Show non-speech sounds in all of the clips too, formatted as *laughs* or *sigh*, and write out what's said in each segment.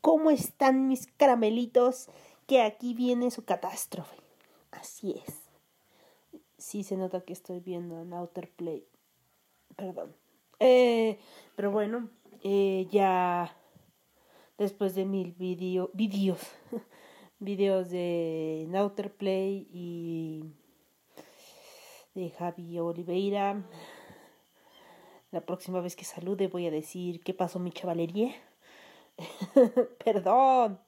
¿Cómo están mis caramelitos? Que aquí viene su catástrofe. Así es. Sí se nota que estoy viendo en Outer Play. Perdón. Eh, pero bueno, eh, ya después de mil video, videos, *laughs* videos de Outer Play y de Javi Oliveira. La próxima vez que salude voy a decir qué pasó mi chavalería. *laughs* Perdón.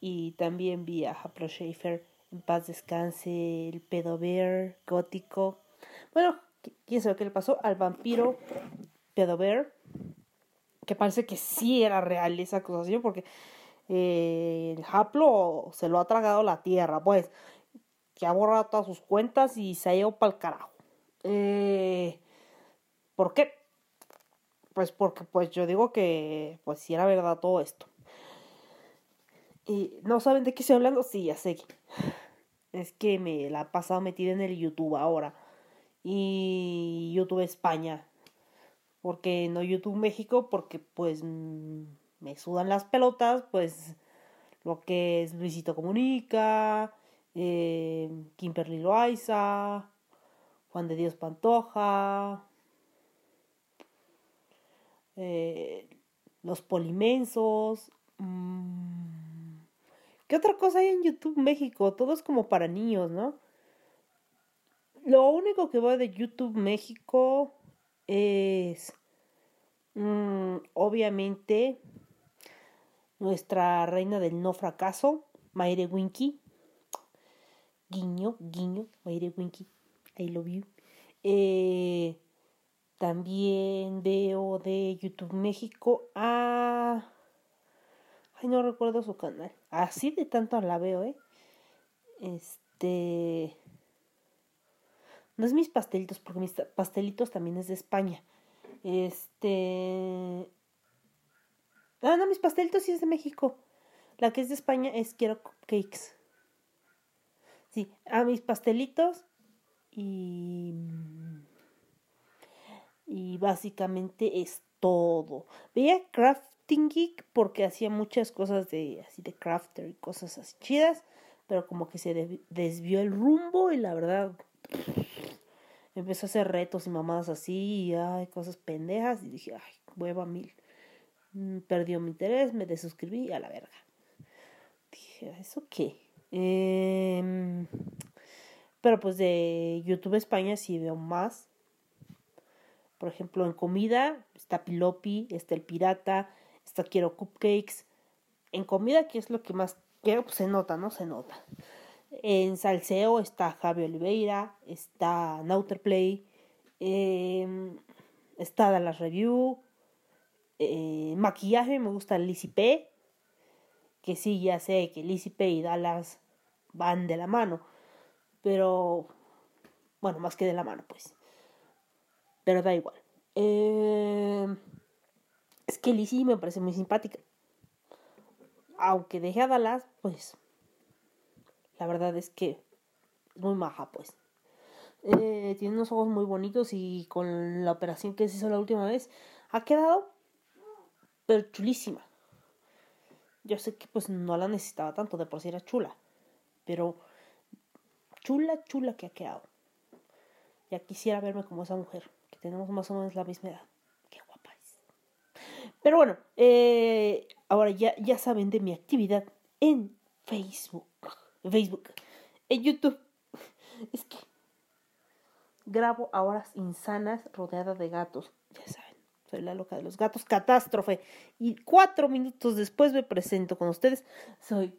Y también vi a Haplo Schaefer, en paz descanse, el pedo bear, gótico. Bueno, quién sabe qué le pasó al vampiro pedo bear, que parece que sí era real esa acusación, porque eh, el Haplo se lo ha tragado la tierra, pues, que ha borrado todas sus cuentas y se ha ido para el carajo. Eh, ¿Por qué? Pues porque pues yo digo que pues si era verdad todo esto. Y no saben de qué estoy hablando, sí, ya sé. Es que me la he pasado metida en el YouTube ahora. Y YouTube España. Porque no YouTube México, porque pues me sudan las pelotas, pues lo que es Luisito Comunica, eh, Kimberly Loaiza, Juan de Dios Pantoja, eh, los polimensos. Mmm, ¿Qué otra cosa hay en YouTube México? Todo es como para niños, ¿no? Lo único que veo de YouTube México es mmm, obviamente nuestra reina del no fracaso, Mayre Winky. Guiño, guiño, Mayre Winky. I love you. Eh, también veo de YouTube México a... Ay, no recuerdo su canal. Así de tanto la veo, ¿eh? Este... No es mis pastelitos, porque mis pastelitos también es de España. Este... Ah, no, mis pastelitos sí es de México. La que es de España es Quiero Cupcakes. Sí, a mis pastelitos y y básicamente es todo. Veía Crafting Geek porque hacía muchas cosas de así de crafter y cosas así chidas, pero como que se desvió el rumbo y la verdad *sniffs* empezó a hacer retos y mamadas así y ay, cosas pendejas y dije, ay, hueva mil. Mm, perdió mi interés, me desuscribí a la verga. Dije, ¿eso qué? Eh, pero pues de YouTube España sí veo más por ejemplo, en comida está Pilopi, está el Pirata, está Quiero Cupcakes. En comida, que es lo que más quiero, pues se nota, ¿no? Se nota. En salseo está Javi Oliveira, está Nauterplay, eh, está Dallas Review, eh, maquillaje me gusta Lizzie P, que sí, ya sé que Lizzie P y Dallas van de la mano, pero bueno, más que de la mano, pues pero da igual. Eh, es que Lizzie me parece muy simpática. Aunque dejé a Dallas, pues la verdad es que es muy maja, pues. Eh, tiene unos ojos muy bonitos y con la operación que se hizo la última vez ha quedado pero chulísima. Yo sé que pues no la necesitaba tanto, de por sí era chula, pero chula, chula que ha quedado. Ya quisiera verme como esa mujer tenemos más o menos la misma edad. Qué guapa es. Pero bueno, eh, ahora ya, ya saben de mi actividad en Facebook. Facebook. En YouTube. Es que grabo horas insanas rodeada de gatos. Ya saben, soy la loca de los gatos. Catástrofe. Y cuatro minutos después me presento con ustedes. Soy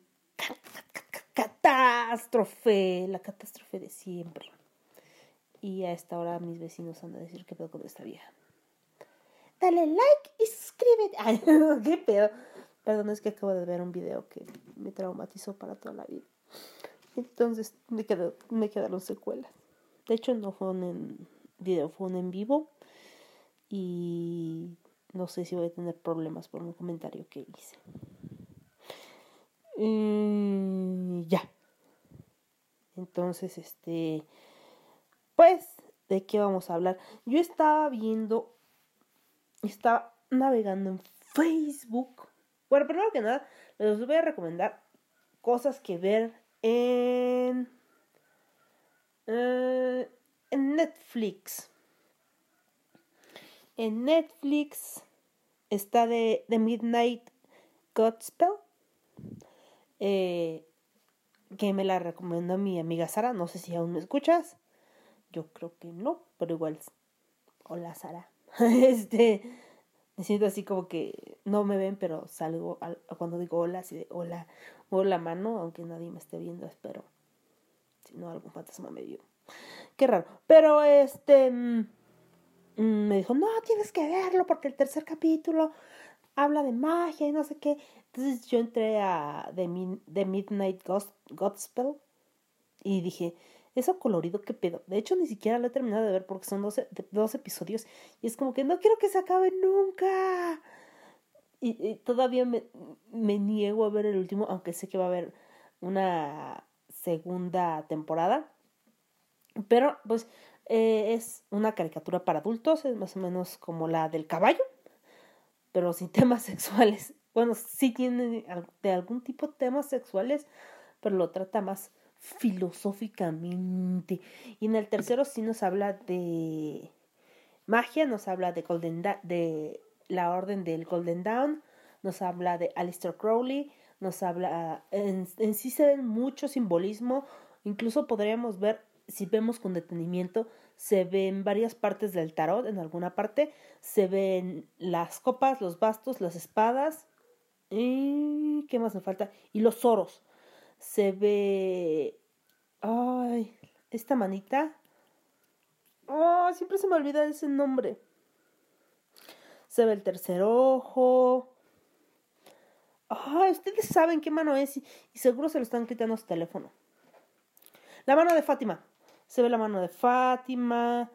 catástrofe. La catástrofe de siempre. Y a esta hora mis vecinos van a decir qué pedo con esta vieja. Dale like y suscríbete. *laughs* Ay, qué pedo. Perdón, es que acabo de ver un video que me traumatizó para toda la vida. Entonces me, quedó, me quedaron secuelas. De hecho, no fue un video, fue un en vivo. Y no sé si voy a tener problemas por un comentario que hice. Y ya. Entonces, este. Pues, ¿de qué vamos a hablar? Yo estaba viendo. Estaba navegando en Facebook bueno, primero que nada, les voy a recomendar cosas que ver en, eh, en Netflix. En Netflix está de The Midnight Godspell. Eh, que me la recomendó mi amiga Sara. No sé si aún me escuchas. Yo creo que no, pero igual. Hola Sara. *laughs* este me siento así como que no me ven, pero salgo cuando digo hola, así de hola, muevo la mano, aunque nadie me esté viendo, espero. Si no, algún fantasma me vio. Qué raro. Pero este mm, mm, me dijo, no, tienes que verlo porque el tercer capítulo habla de magia y no sé qué. Entonces yo entré a The, Midnight Gospel y dije, eso colorido, qué pedo. De hecho, ni siquiera lo he terminado de ver porque son dos, episodios y es como que no quiero que se acabe nunca. Y, todavía me, me, niego a ver el último, aunque sé que va a haber una segunda temporada. Pero, pues, eh, es una caricatura para adultos, es más o menos como la del caballo, pero sin *laughs* temas sexuales. Bueno, sí tiene de algún tipo temas sexuales, pero lo trata más filosóficamente. Y en el tercero sí nos habla de magia, nos habla de Golden de la orden del Golden Dawn, nos habla de Alistair Crowley, nos habla en, en sí se ve mucho simbolismo, incluso podríamos ver si vemos con detenimiento, se ven varias partes del tarot, en alguna parte, se ven las copas, los bastos, las espadas, y ¿qué más me falta? Y los oros se ve... Ay, esta manita. Oh, siempre se me olvida ese nombre. Se ve el tercer ojo. Ay, ustedes saben qué mano es y, seguro se lo están quitando a su teléfono. La mano de Fátima. Se ve la mano de Fátima.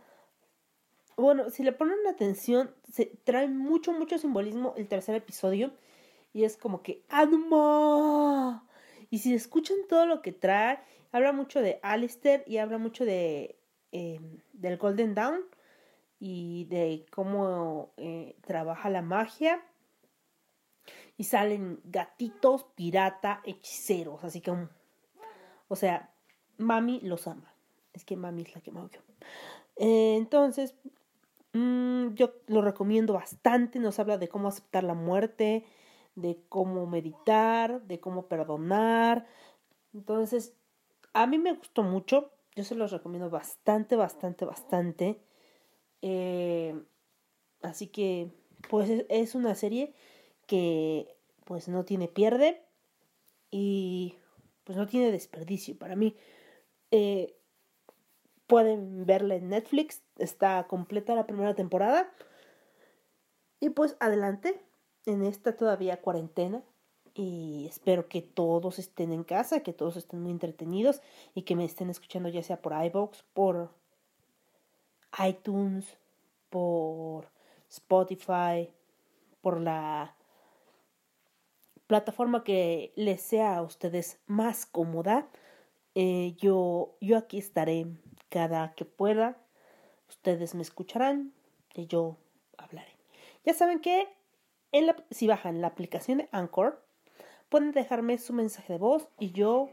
Bueno, si le ponen atención, se trae mucho, mucho simbolismo el tercer episodio. Y es como que ¡Anuma! Y si escuchan todo lo que trae, habla mucho de Alistair y habla mucho de em, del Golden Dawn y de cómo eh, trabaja la magia. Y salen gatitos, pirata, hechiceros. Así que, o sea, mami los ama. Es que mami es la que me yo. Eh, entonces, mm, yo lo recomiendo bastante. Nos habla de cómo aceptar la muerte, de cómo meditar, de cómo perdonar. Entonces, a mí me gustó mucho. Yo se los recomiendo bastante, bastante, bastante. Eh, así que, pues es una serie que pues no tiene pierde y pues no tiene desperdicio. Para mí, eh, pueden verla en Netflix. Está completa la primera temporada. Y pues adelante, en esta todavía cuarentena y espero que todos estén en casa, que todos estén muy entretenidos y que me estén escuchando ya sea por iVoox, por iTunes, por Spotify, por la plataforma que les sea a ustedes más cómoda. Eh, yo, yo aquí estaré cada que pueda. Ustedes me escucharán y yo hablaré. Ya saben que si bajan la aplicación de Anchor, pueden dejarme su mensaje de voz y yo,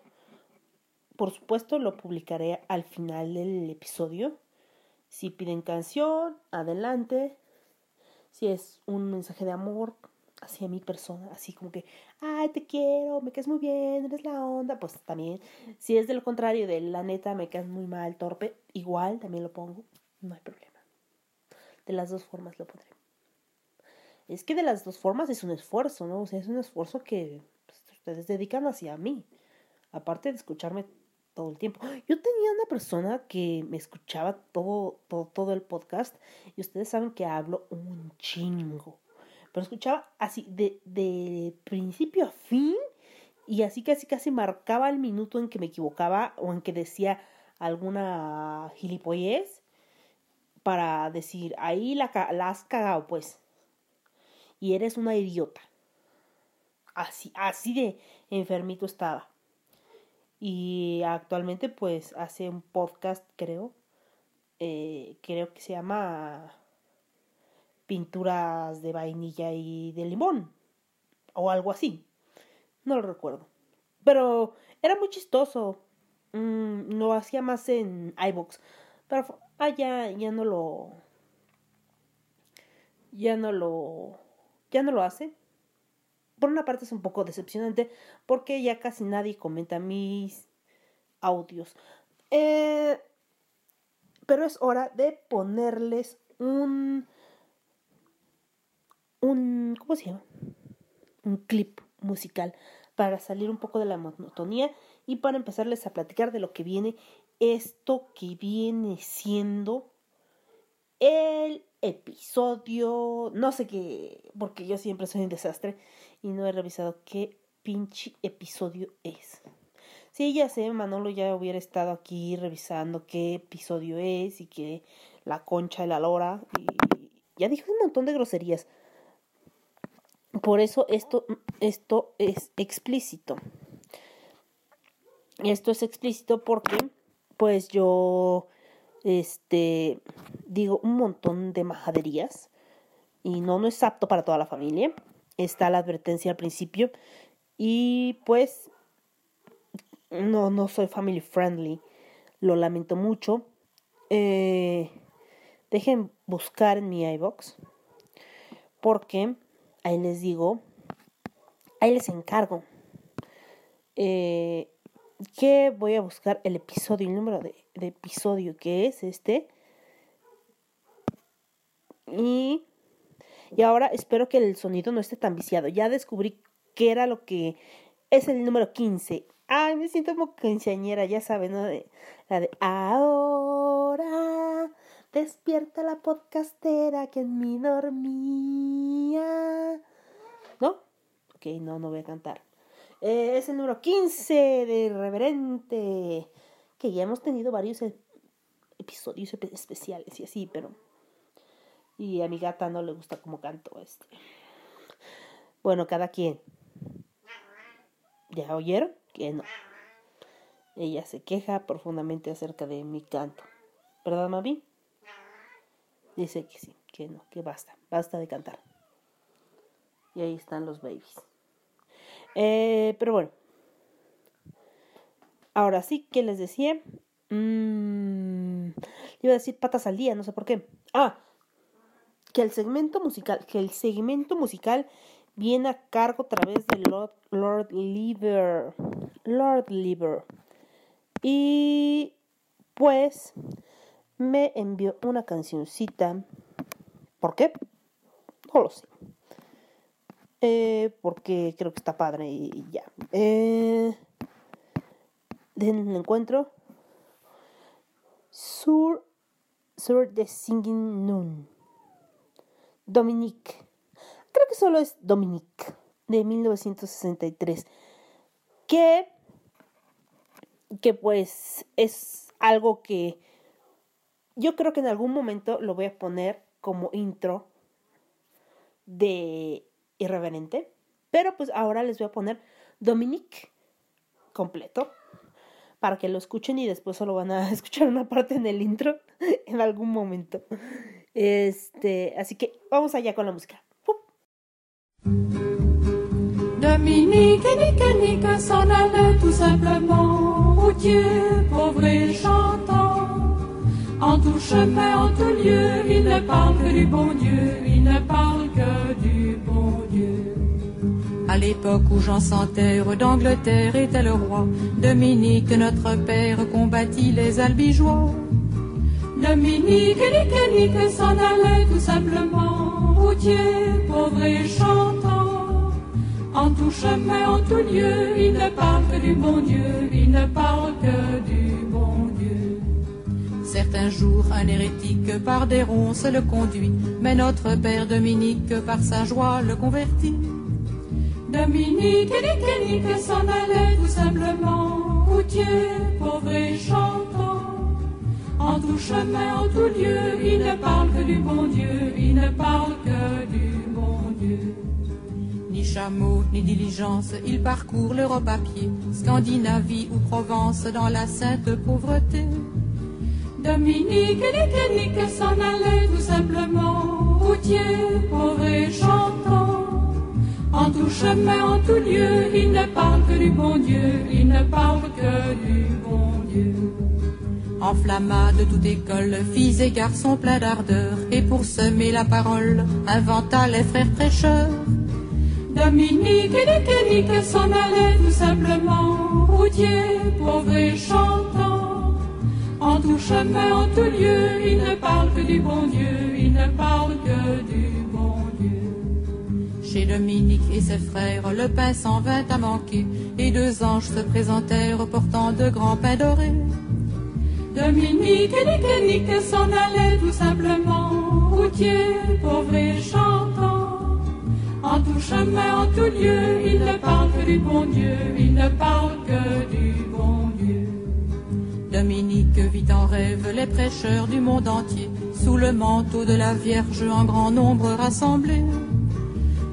por supuesto, lo publicaré al final del episodio. Si piden canción, adelante. Si es un mensaje de amor hacia mi persona, así como que, ay, te quiero, me caes muy bien, eres la onda, pues también. Si es de lo contrario, de la neta, me caes muy mal, torpe, igual también lo pongo, no hay problema. De las dos formas lo pondré es que de las dos formas es un esfuerzo, ¿no? O sea, es un esfuerzo que pues, ustedes dedican hacia mí, aparte de escucharme todo el tiempo. Yo tenía una persona que me escuchaba todo, todo, todo el podcast y ustedes saben que hablo un chingo. pero escuchaba así de, principio a fin y así casi casi marcaba el minuto en que me equivocaba o en que decía alguna gilipollez para decir, ahí la, la has cagado pues y eres una idiota. Así, así de enfermito estaba. Y actualmente pues hace un podcast creo, eh, creo que se llama Pinturas de vainilla y de limón o algo así. No lo recuerdo. Pero era muy chistoso. Mm, lo hacía más en iBox. Pero ah, ya, ya no lo. Ya no lo. Ya no lo hace. Por una parte es un poco decepcionante porque ya casi nadie comenta mis audios. Eh, pero es hora de ponerles un. Un. ¿Cómo se llama? Un clip musical para salir un poco de la monotonía y para empezarles a platicar de lo que viene esto que viene siendo el episodio, no sé qué, porque yo siempre soy un desastre y no he revisado qué pinche episodio es. Sí, ya sé, Manolo ya hubiera estado aquí revisando qué episodio es y que la concha y la lora y ya dijo un montón de groserías. Por eso esto, esto es explícito. Esto es explícito porque, pues yo, este, digo un montón de majaderías y no, no es apto para toda la familia. Está la advertencia al principio y pues no, no soy family friendly. Lo lamento mucho. Eh, dejen buscar en mi iBox porque ahí les digo, ahí les encargo eh, que voy a buscar el episodio, el número de, episodio que es este. Y, y ahora espero que el sonido no esté tan viciado. Ya descubrí que era lo que es el número 15. Ay, me siento como quinceañera, ya saben, ¿no? De, la de ahora Despierta la podcastera que en mí dormía. ¿No? Ok, no, no voy a cantar. Eh, es el número 15 de Irreverente. Que ya hemos tenido varios e-, episodios especiales y así, pero. Y a mi gata no le gusta cómo canto este. Bueno, cada quien. ¿Ya oyeron? Que no. Ella se queja profundamente acerca de mi canto. ¿Verdad, mami? Dice que sí, que no, que basta, basta de cantar. Y ahí están los babies. Eh, pero bueno. Ahora sí, ¿qué les decía? Mm, iba a decir patas al día, no sé por qué. Ah, que el segmento musical, que el segmento musical viene a cargo a través de Lord, Lord Liver. Lord Liver. Y pues me envió una cancioncita. ¿Por qué? No lo sé. Eh, porque creo que está padre y ya. Eh, el encuentro. Sur, Sur de Singing Noon. Dominique. Creo que solo es Dominique. De 1963. Que. Que pues es algo que yo creo que en algún momento lo voy a poner como intro de irreverente. Pero pues ahora les voy a poner Dominique completo para que lo escuchen y después solo van a *laughs* escuchar una parte en el intro *laughs* en algún momento. Este, así que vamos allá con la música. Dominique, nique, nique, s'en allait tout simplement, routier, pauvre et chantant. En tout chemin, en tout lieu, il ne parle que du bon Dieu, il ne parle À l'époque où Jean Santerre d'Angleterre était le roi, Dominique, notre père, combattit les albigeois. Dominique, nique, nique, s'en allait tout simplement, routier, pauvre et chantant. En tout chemin, en tout lieu, il ne parle que du bon Dieu, il ne parle que du bon Dieu un jour un hérétique par des ronces le conduit, mais notre père Dominique par sa joie le convertit. Dominique, Nique, Nique s'en allait tout simplement, routier, pauvre et chantant. En tout chemin, en tout lieu, il ne parle que du bon Dieu, il ne parle que du bon Dieu. Ni chameau, ni diligence, il parcourt l'Europe à pied, Scandinavie ou Provence dans la sainte pauvreté. Dominique, Nique, Nique s'en allait tout simplement, routier, pauvre et chantant. En tout chemin, en tout lieu, il ne parle que du bon Dieu, il ne parle que du bon Dieu. Enflamma de toute école, filles et garçons pleins d'ardeur, et pour semer la parole, inventa les frères prêcheurs. Dominique et Nique, s'en allait tout simplement, routier, pauvre et chantant. En tout chemin, en tout lieu, il ne parle que du bon Dieu, il ne parle que du Dieu. Chez Dominique et ses frères, le pain s'en vint à manquer, et deux anges se présentèrent portant de grands pains dorés. Dominique et Nique, s'en allait tout simplement, routier, pauvre et chantant. En tout chemin, en tout lieu, il ne parle que du bon Dieu, il ne parle que du bon Dieu. Dominique vit en rêve les prêcheurs du monde entier, sous le manteau de la Vierge en grand nombre rassemblés.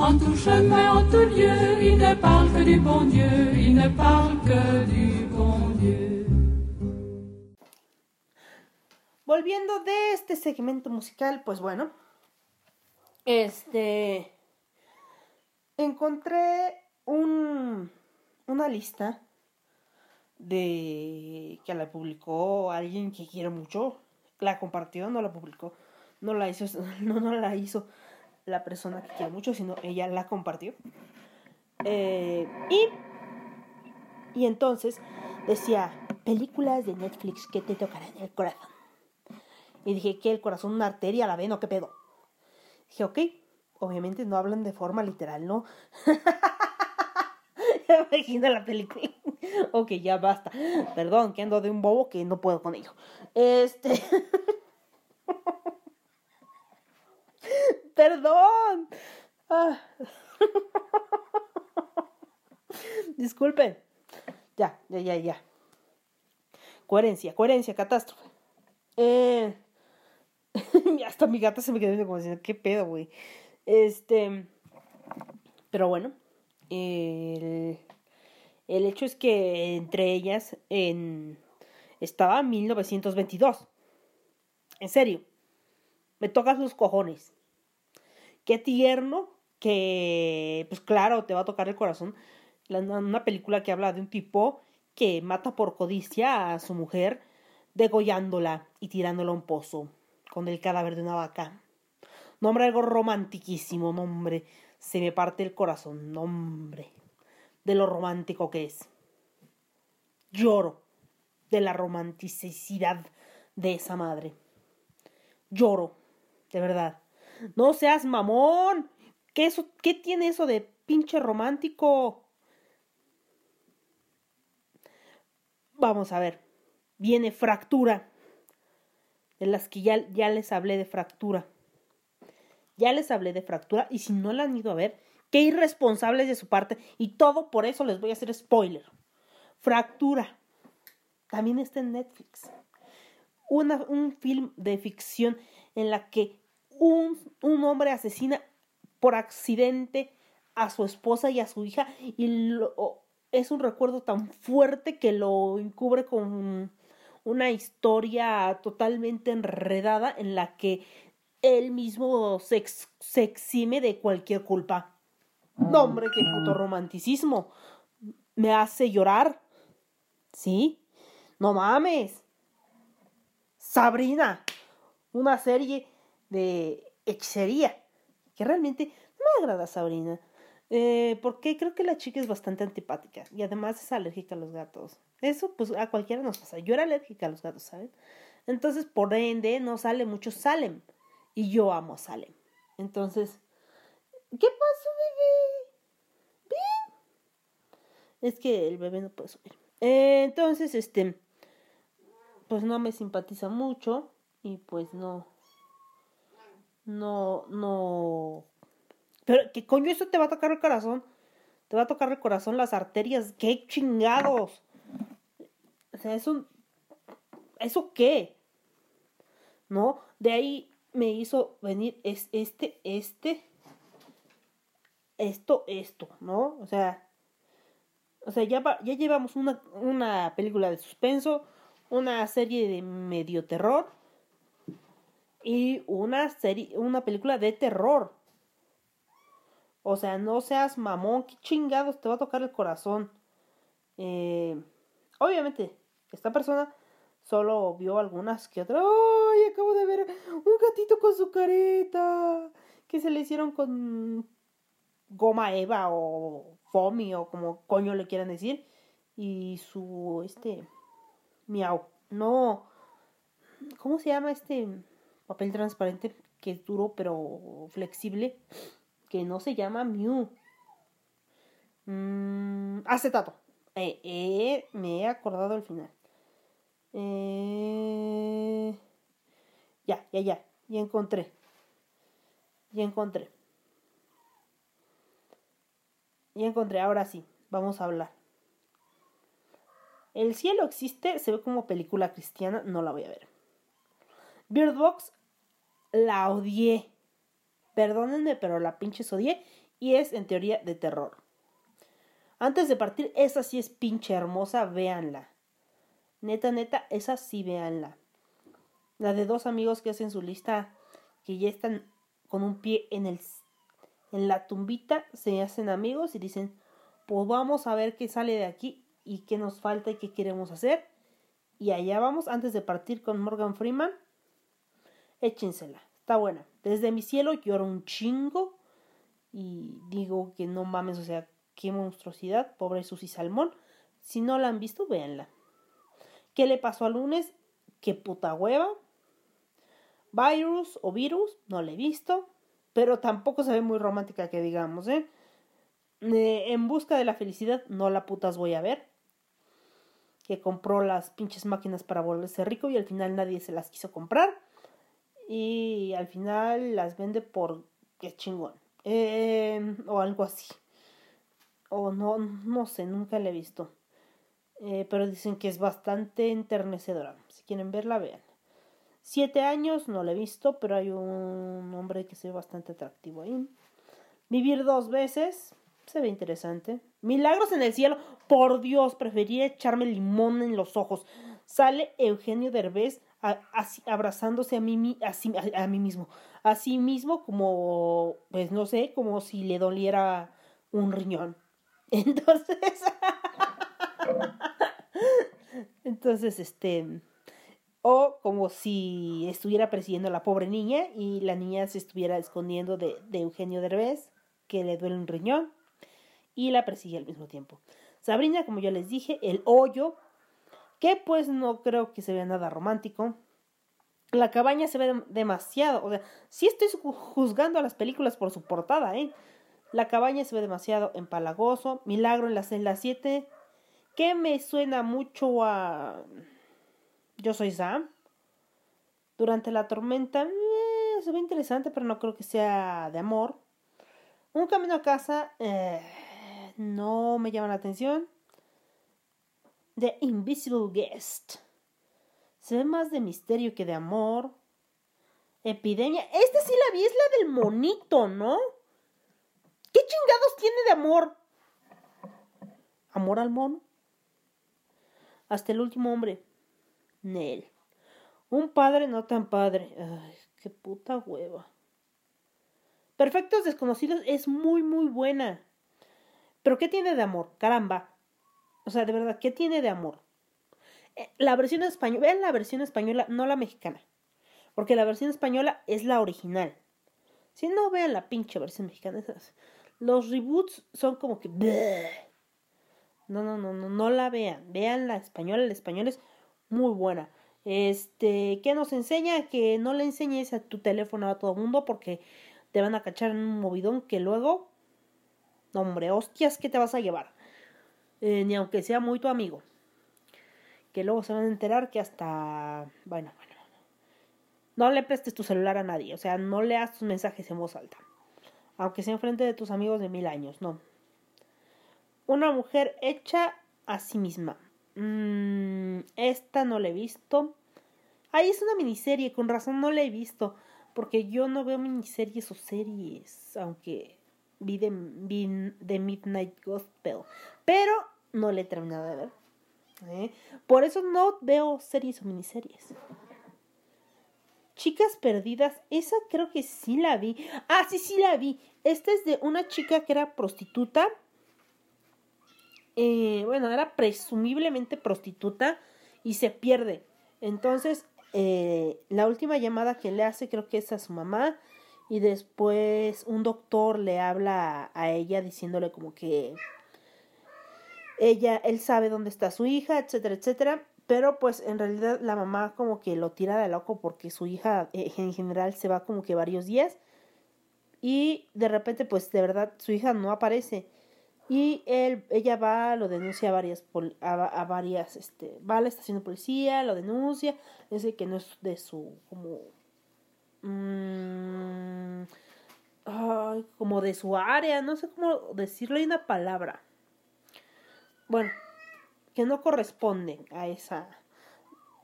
En tout chemin, en tout lieu, il ne parle que du bon Dieu, il ne parle que du bon Dieu. Volviendo de este segmento musical, pues bueno, este encontré un, una lista de que la publicó alguien que quiero mucho, la compartió, no la publicó, no la hizo, *laughs* no, no la hizo la persona que quiero mucho, sino ella la compartió. Eh, y, y entonces decía, películas de Netflix que te tocarán el corazón. Y dije, ¿qué? ¿El corazón una arteria? ¿La ven o qué pedo? Dije, ok, obviamente no hablan de forma literal, ¿no? *laughs* Imagina la película. *laughs* ok, ya basta. Perdón, que ando de un bobo que no puedo con ello. Este. *laughs* *laughs* Perdón. Ah. *laughs* Disculpen. Ya, ya, ya, ya. Coherencia, coherencia, catástrofe. Eh. *laughs* Hasta mi gata se me quedó como diciendo, ¿qué pedo, güey? Este. Pero bueno. El, el hecho es que entre ellas en, estaba 1922. En serio. Me tocas los cojones. Qué tierno que, pues claro, te va a tocar el corazón. Una película que habla de un tipo que mata por codicia a su mujer, degollándola y tirándola a un pozo con el cadáver de una vaca. Nombre algo romantiquísimo, nombre. Se me parte el corazón, nombre. De lo romántico que es. Lloro de la romanticidad de esa madre. Lloro, de verdad. No seas mamón. ¿Qué, eso, ¿Qué tiene eso de pinche romántico? Vamos a ver. Viene fractura. De las que ya, ya les hablé de fractura. Ya les hablé de fractura. Y si no la han ido a ver, qué irresponsables de su parte. Y todo por eso les voy a hacer spoiler. Fractura. También está en Netflix. Una, un film de ficción en la que un, un hombre asesina por accidente a su esposa y a su hija y lo, es un recuerdo tan fuerte que lo encubre con una historia totalmente enredada en la que él mismo se, se exime de cualquier culpa. No, hombre, qué puto romanticismo. Me hace llorar. ¿Sí? No mames. Sabrina. una serie de hechicería. Que realmente no me agrada Sabrina. Eh, porque creo que la chica es bastante antipática y además es alérgica a los gatos. Eso pues a cualquiera nos pasa. Yo era alérgica a los gatos, ¿saben? Entonces, por ende, no sale mucho Salem. Y yo amo a Salem. Entonces, ¿qué pasó, bebé? ¿Bien? Es que el bebé no puede subir. Eh, entonces, este, pues no me simpatiza mucho y pues no, no, no. Pero, ¿qué coño eso te va a tocar el corazón? Te va a tocar el corazón, las arterias. ¡Qué chingados! O sea, es un... ¿Eso qué? ¿no? De ahí me hizo venir es este, este, esto, esto, ¿no? O sea, o sea, ya, ya llevamos una, una película de suspenso, una serie de medio terror y una serie, una película de terror. O sea, no seas mamón, qué chingados te va a tocar el corazón. Eh, obviamente, esta persona solo vio algunas que otras. ¡Ay! Acabo de ver un gatito con su careta. Que se le hicieron con goma eva o foamy o como coño le quieran decir. Y su, este, miau. No. ¿Cómo se llama este papel transparente que es duro pero flexible? Que no se llama Mew. Mm, acetato. Eh, eh, me he acordado al final. Eh... Ya, ya, ya. Ya encontré. Ya encontré. Ya encontré. Ahora sí. Vamos a hablar. El cielo existe. Se ve como película cristiana. No la voy a ver. Bird Box. La odié. Perdónenme, pero la pinche odié. Y es en teoría de terror. Antes de partir, esa sí es pinche hermosa. Véanla. Neta, neta, esa sí véanla. La de dos amigos que hacen su lista, que ya están con un pie en el en la tumbita, se hacen amigos y dicen, pues vamos a ver qué sale de aquí y qué nos falta y qué queremos hacer. Y allá vamos, antes de partir con Morgan Freeman, échensela, está buena. Desde mi cielo lloro un chingo y digo que no mames, o sea, qué monstruosidad, pobre Susy Salmón. Si no la han visto, véanla. ¿Qué le pasó al lunes? ¿Qué puta hueva? Virus o virus, no le he visto, pero tampoco se ve muy romántica que digamos, ¿eh? ¿eh? En busca de la felicidad, no la putas voy a ver. Que compró las pinches máquinas para volverse rico y al final nadie se las quiso comprar. Y al final las vende por qué chingón. Eh, o algo así. O no, no sé, nunca la he visto. Eh, pero dicen que es bastante enternecedora. Si quieren verla, vean. Siete años, no la he visto, pero hay un hombre que se ve bastante atractivo ahí. Vivir dos veces, se ve interesante. Milagros en el cielo, por Dios, prefería echarme limón en los ojos. Sale Eugenio Derbez abrazándose a mí, a, a mí mismo. A sí mismo como, pues no sé, como si le doliera un riñón. *laughs* Entonces... Entonces, este, o como si estuviera persiguiendo a la pobre niña y la niña se estuviera escondiendo de, de Eugenio Derbez, que le duele un riñón, y la persigue al mismo tiempo. Sabrina, como yo les dije, el hoyo, que pues no creo que se vea nada romántico. La cabaña se ve demasiado, o sea, sí estoy juzgando a las películas por su portada, ¿eh? La cabaña se ve demasiado empalagoso. Milagro en la celda 7 que me suena mucho a Yo soy Sam. Durante la tormenta eh, se ve interesante, pero no creo que sea de amor. Un camino a casa eh, no me llama la atención. The Invisible Guest. Se ve más de misterio que de amor. Epidemia. Esta sí la vi, es la del monito, ¿no? ¿Qué chingados tiene de amor? ¿Amor al mono? hasta el último hombre. Nel. Un padre no tan padre. Ay, qué puta hueva. Perfectos desconocidos es muy, muy buena. Pero ¿qué tiene de amor? Caramba. O sea, de verdad, ¿qué tiene de amor? Eh, la versión española, vean la versión española, no la mexicana. Porque la versión española es la original. Si no, vean la pinche versión mexicana. Los reboots son como que... No, no, no, no, no la vean. Vean la española. La española es muy buena. Este, ¿qué nos enseña? Que no le enseñes a tu teléfono a todo el mundo porque te van a cachar en un movidón que luego... hombre, hostias, ¿qué te vas a llevar? Eh, ni aunque sea muy tu amigo. Que luego se van a enterar que hasta... Bueno, bueno. No le prestes tu celular a nadie, o sea, no leas tus mensajes en voz alta. Aunque sea enfrente de tus amigos de mil años, no. Una mujer hecha a sí misma. Mm, esta no la he visto. Ahí es una miniserie, con razón no la he visto. Porque yo no veo miniseries o series, aunque vi de, Midnight Gospel. Pero no la he terminado de ver. ¿eh? Por eso no veo series o miniseries. Chicas Perdidas, esa creo que sí la vi. Ah, sí, sí la vi. Esta es de una chica que era prostituta. Eh, bueno, era presumiblemente prostituta y se pierde. Entonces, eh, la última llamada que le hace creo que es a su mamá y después un doctor le habla a ella diciéndole como que ella, él sabe dónde está su hija, etcétera, etcétera. Pero pues en realidad la mamá como que lo tira de loco porque su hija eh, en general se va como que varios días y de repente pues de verdad su hija no aparece y él ella va lo denuncia a varias a, varias este va a la estación de policía lo denuncia dice que no es de su como mmm, como de su área no sé cómo decirlo hay una palabra bueno que no corresponden a esa,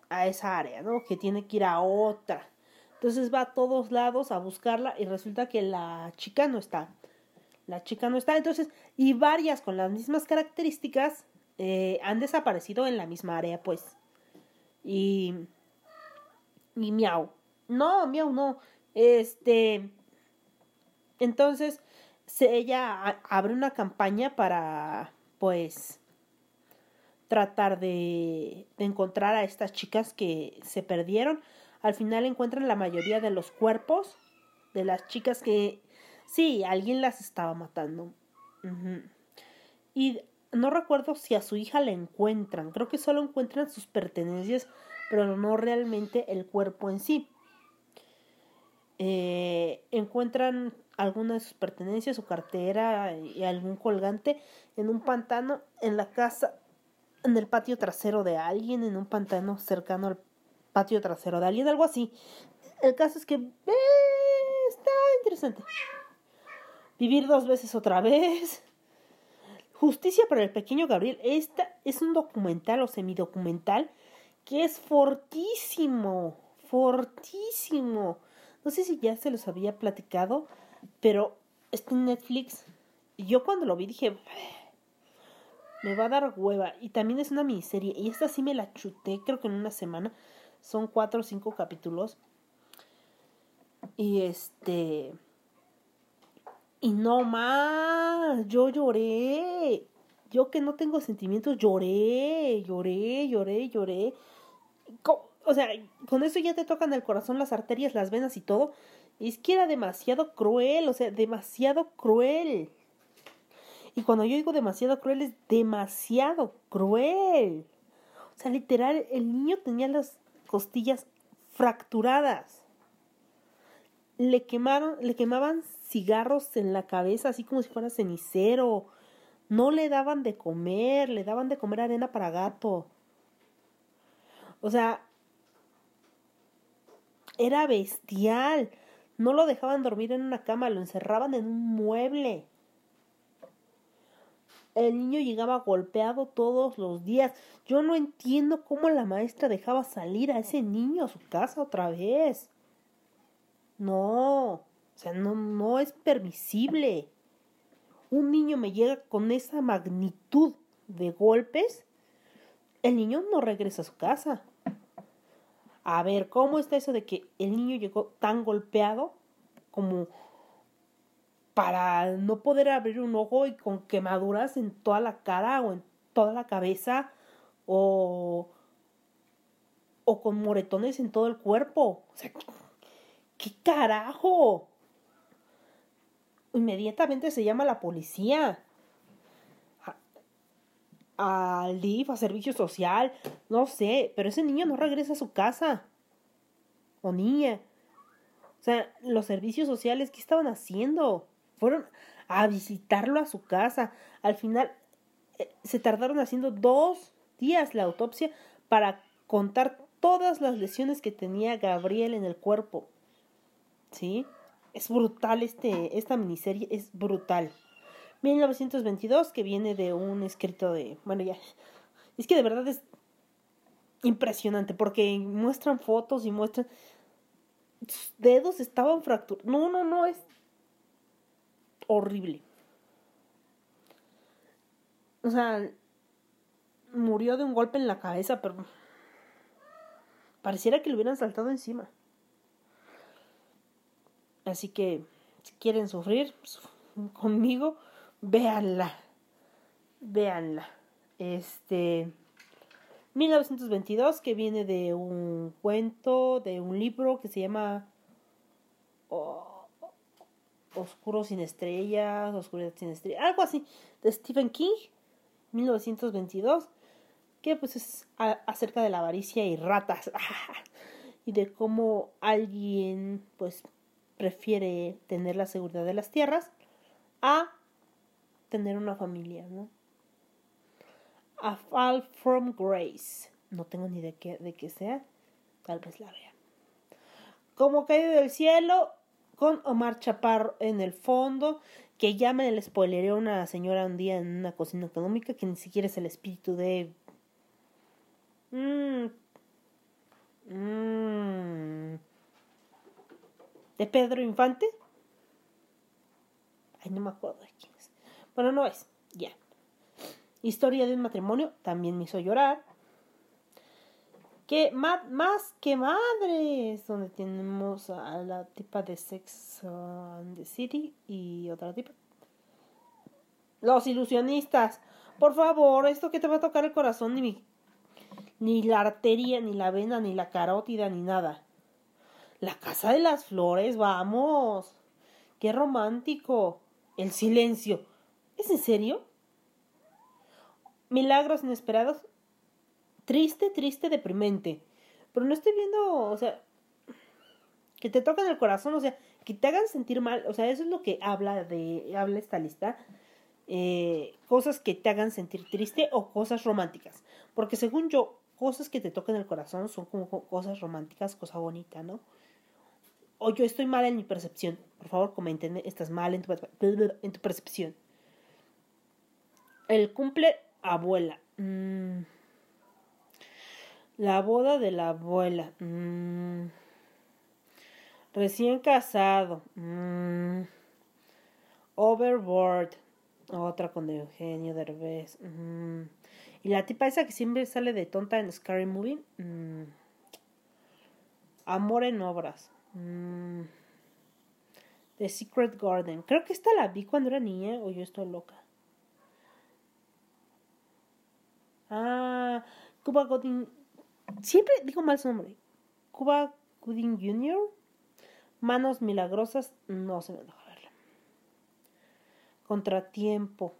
a esa área, ¿no? Que tiene que ir a otra. Entonces va a todos lados a buscarla y resulta que la chica no está. La chica no está. Entonces, y varias con las mismas características eh, han desaparecido en la misma área, pues. Y. Y miau. No, miau, no. Este. Entonces, se, ella abre una campaña para, pues, tratar de, encontrar a estas chicas que se perdieron. Al final encuentran la mayoría de los cuerpos de las chicas que sí, alguien las estaba matando. Y no recuerdo si a su hija la encuentran. Creo que solo encuentran sus pertenencias, pero no realmente el cuerpo en sí. Eh, encuentran alguna de sus pertenencias, su cartera y algún colgante en un pantano en la casa en el patio trasero de alguien, en un pantano cercano al patio trasero de alguien, algo así. El caso es que eh, está interesante. Vivir dos veces otra vez. Justicia para el pequeño Gabriel. Esta es un documental o semidocumental que es fortísimo. Fortísimo. No sé si ya se los había platicado, pero está en Netflix. Y yo cuando lo vi dije, me va a dar hueva. Y también es una miniserie. Y esta sí me la chuté, creo que en una semana. Son cuatro o cinco capítulos. Y este. Y no más. Yo lloré. Yo que no tengo sentimientos, lloré. Lloré, lloré, lloré. O sea, con eso ya te tocan el corazón, las arterias, las venas y todo. Y es que era demasiado cruel. O sea, demasiado cruel. Y cuando yo digo demasiado cruel, es demasiado cruel. O sea, literal, el niño tenía las costillas fracturadas. Le quemaron, le quemaban cigarros en la cabeza, así como si fuera cenicero. No le daban de comer, le daban de comer arena para gato. O sea, era bestial. No lo dejaban dormir en una cama, lo encerraban en un mueble. El niño llegaba golpeado todos los días. Yo no entiendo cómo la maestra dejaba salir a ese niño a su casa otra vez. No, o sea, no, no es permisible. Un niño me llega con esa magnitud de golpes, el niño no regresa a su casa. A ver, ¿cómo está eso de que el niño llegó tan golpeado como para no poder abrir un ojo y con quemaduras en toda la cara o en toda la cabeza o, o con moretones en todo el cuerpo. O sea, ¿Qué carajo? Inmediatamente se llama la policía. Al DIF, a servicio social, no sé, pero ese niño no regresa a su casa. O niña. O sea, los servicios sociales, ¿qué estaban haciendo? Fueron a visitarlo a su casa. Al final, eh, se tardaron haciendo dos días la autopsia para contar todas las lesiones que tenía Gabriel en el cuerpo. ¿Sí? Es brutal este, esta miniserie, es brutal. 1922, que viene de un escrito de... Bueno, ya... Es que de verdad es impresionante porque muestran fotos y muestran... Sus dedos estaban fracturados. No, no, no, es horrible. O sea, murió de un golpe en la cabeza, pero pareciera que le hubieran saltado encima. Así que, si quieren sufrir suf- *laughs* conmigo, véanla. Véanla. Este. 1922, que viene de un cuento, de un libro que se llama oh, Oscuro sin estrellas, Oscuridad sin estrellas, algo así, de Stephen King, 1922, que pues es acerca de la avaricia y ratas, *laughs* y de cómo alguien pues prefiere tener la seguridad de las tierras a tener una familia, ¿no? A Fall from Grace. No tengo ni de qué, de qué sea. Tal vez la vea. Como caído del cielo, con Omar Chaparro en el fondo, que ya me le spoileré a una señora un día en una cocina económica, que ni siquiera es el espíritu de... Mm, mm, de Pedro Infante. Ay, no me acuerdo de quién es. Bueno, no es. Ya. Historia de un matrimonio también me hizo llorar. Que más que madres, donde tenemos a la tipa de Sex and the City y otra tipa. Los ilusionistas. Por favor, esto que te va a tocar el corazón, ni, mi- ni la arteria, ni la vena, ni la carótida, ni nada. La casa de las flores, vamos. Qué romántico. El silencio. ¿Es en serio? Milagros inesperados. Triste, triste, deprimente. Pero no estoy viendo, o sea, que te tocan el corazón, o sea, que te hagan sentir mal. O sea, eso es lo que habla de, habla esta lista. Eh, cosas que te hagan sentir triste o cosas románticas. Porque según yo, cosas que te tocan el corazón son como co- cosas románticas, cosa bonita, ¿no? O yo estoy mal en mi percepción. Por favor, comenten, estás mal en tu, en tu percepción. El cumple abuela. Mm. La boda de la abuela. Mm. Recién casado. Mm. Overboard. Otra con Eugenio Derbez. Mm. Y la tipa esa que siempre sale de tonta en Scary Movie. Amor en obras. The Secret Garden. Creo que esta la vi cuando era niña o yo estoy loca. Ah, Cuba Gooding. Siempre digo mal su nombre. Cuba Gooding Jr. Manos milagrosas. No se me deja verla. Contratiempo.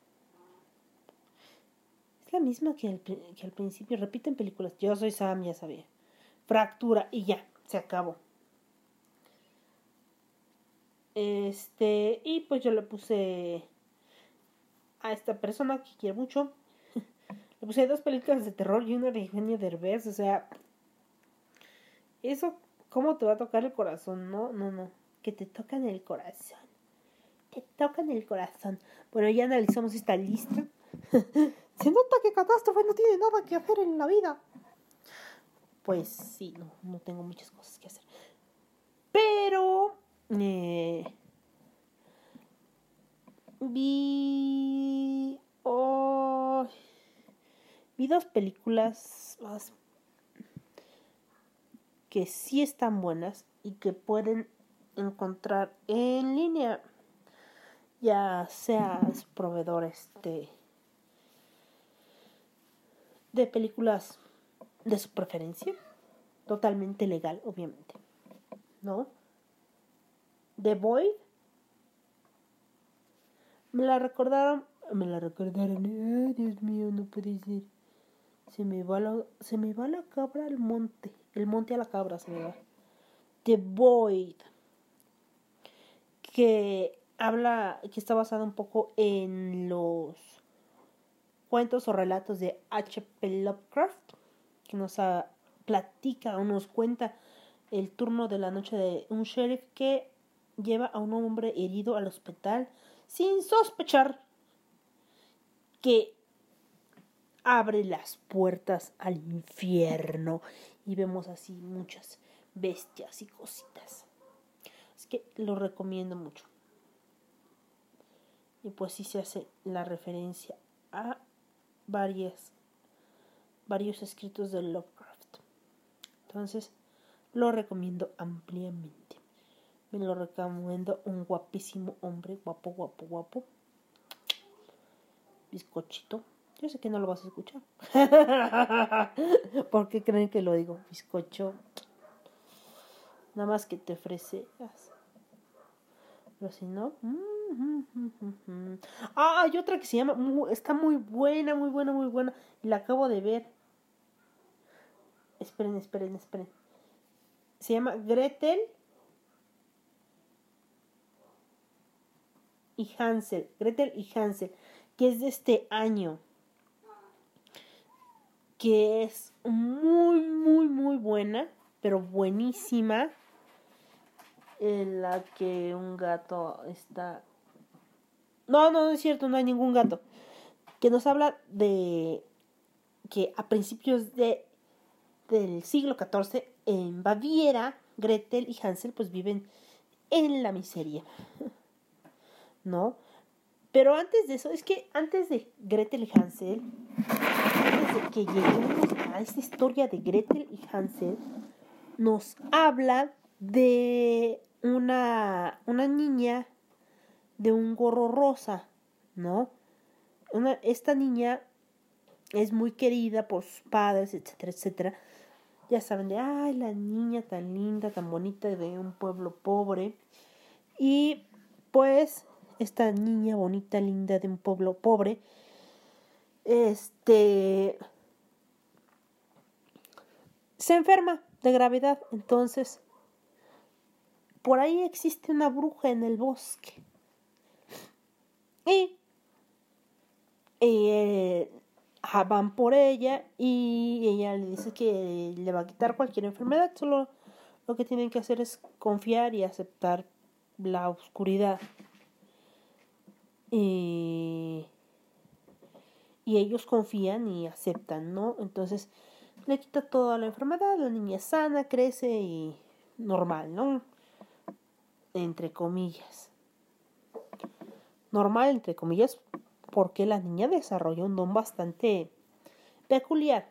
Es la misma que que al principio. Repiten películas. Yo soy Sam, ya sabía. Fractura y ya. Se acabó. Este. Y pues yo le puse a esta persona que quiero mucho. Le puse dos películas de terror y una de Eugenio Derbez, o sea, eso, ¿cómo te va a tocar el corazón? No, no, no, que te tocan el corazón, te tocan el corazón. Bueno, ya analizamos esta lista. *laughs* Se nota que Catástrofe no tiene nada que hacer en la vida. Pues sí, no, no tengo muchas cosas que hacer. Pero, eh, vi... oh, vi dos películas más que sí están buenas y que pueden encontrar en línea, ya seas proveedores de, de películas de su preferencia, totalmente legal, obviamente, ¿no? The Void. Me la recordaron, me la recordaron. Ay, Dios mío, no puede ser. Se me va la, se me va la cabra al monte. El monte a la cabra se me va. The Void. Que habla, que está basada un poco en los cuentos o relatos de H.P. Lovecraft, que nos ha, platica o nos cuenta el turno de la noche de un sheriff que lleva a un hombre herido al hospital sin sospechar que abre las puertas al infierno y vemos así muchas bestias y cositas. Es que lo recomiendo mucho. Y pues sí se hace la referencia a varios escritos de Lovecraft. Entonces, lo recomiendo ampliamente. Me lo recomiendo un guapísimo hombre, guapo, guapo, guapo. Bizcochito. Yo sé que no lo vas a escuchar. *laughs* ¿Por qué creen que lo digo? Bizcocho. Nada más que te ofreces. Pero si no. Ah, hay otra que se llama. Está muy buena, muy buena, muy buena. La acabo de ver. Esperen, esperen, esperen. Se llama Gretel y Hansel. Gretel y Hansel. Que es de este año. Que es muy, muy, muy buena. Pero buenísima. En la que un gato está. No, no, no es cierto, no hay ningún gato. Que nos habla de que a principios de del siglo XIV en Baviera, Gretel y Hansel pues viven en la miseria. *laughs* ¿No? Pero antes de eso, es que antes de Gretel y Hansel, que lleguemos a esta historia de Gretel y Hansel, nos habla de una, una niña de un gorro rosa, ¿no? Esta niña es muy querida por sus padres, etcétera, etcétera ya saben de, ay, la niña tan linda, tan bonita de un pueblo pobre. Y pues esta niña bonita, linda de un pueblo pobre, este, se enferma de gravedad. Entonces, por ahí existe una bruja en el bosque. Y eh, van por ella y ella le dice que le va a quitar cualquier enfermedad, solo lo que tienen que hacer es confiar y aceptar la oscuridad. Y, y ellos confían y aceptan, ¿no? Entonces le quita toda la enfermedad, la niña sana, crece y normal, ¿no? Entre comillas. Normal, entre comillas, porque la niña desarrolla un don bastante peculiar,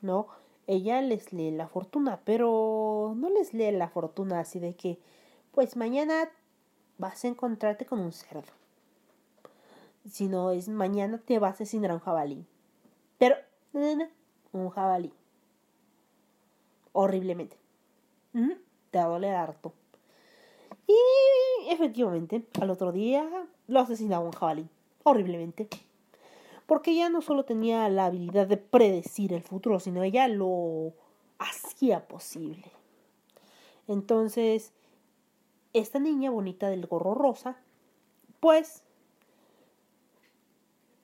¿no? Ella les lee la fortuna, pero no les lee la fortuna así de que, pues mañana vas a encontrarte con un cerdo. Sino es mañana te vas a asesinar un jabalí. Pero, un jabalí. Horriblemente. Te va a harto. Y efectivamente, al otro día lo asesinaba un jabalí horriblemente. Porque ella no solo tenía la habilidad de predecir el futuro, sino ella lo hacía posible. Entonces, esta niña bonita del gorro rosa, pues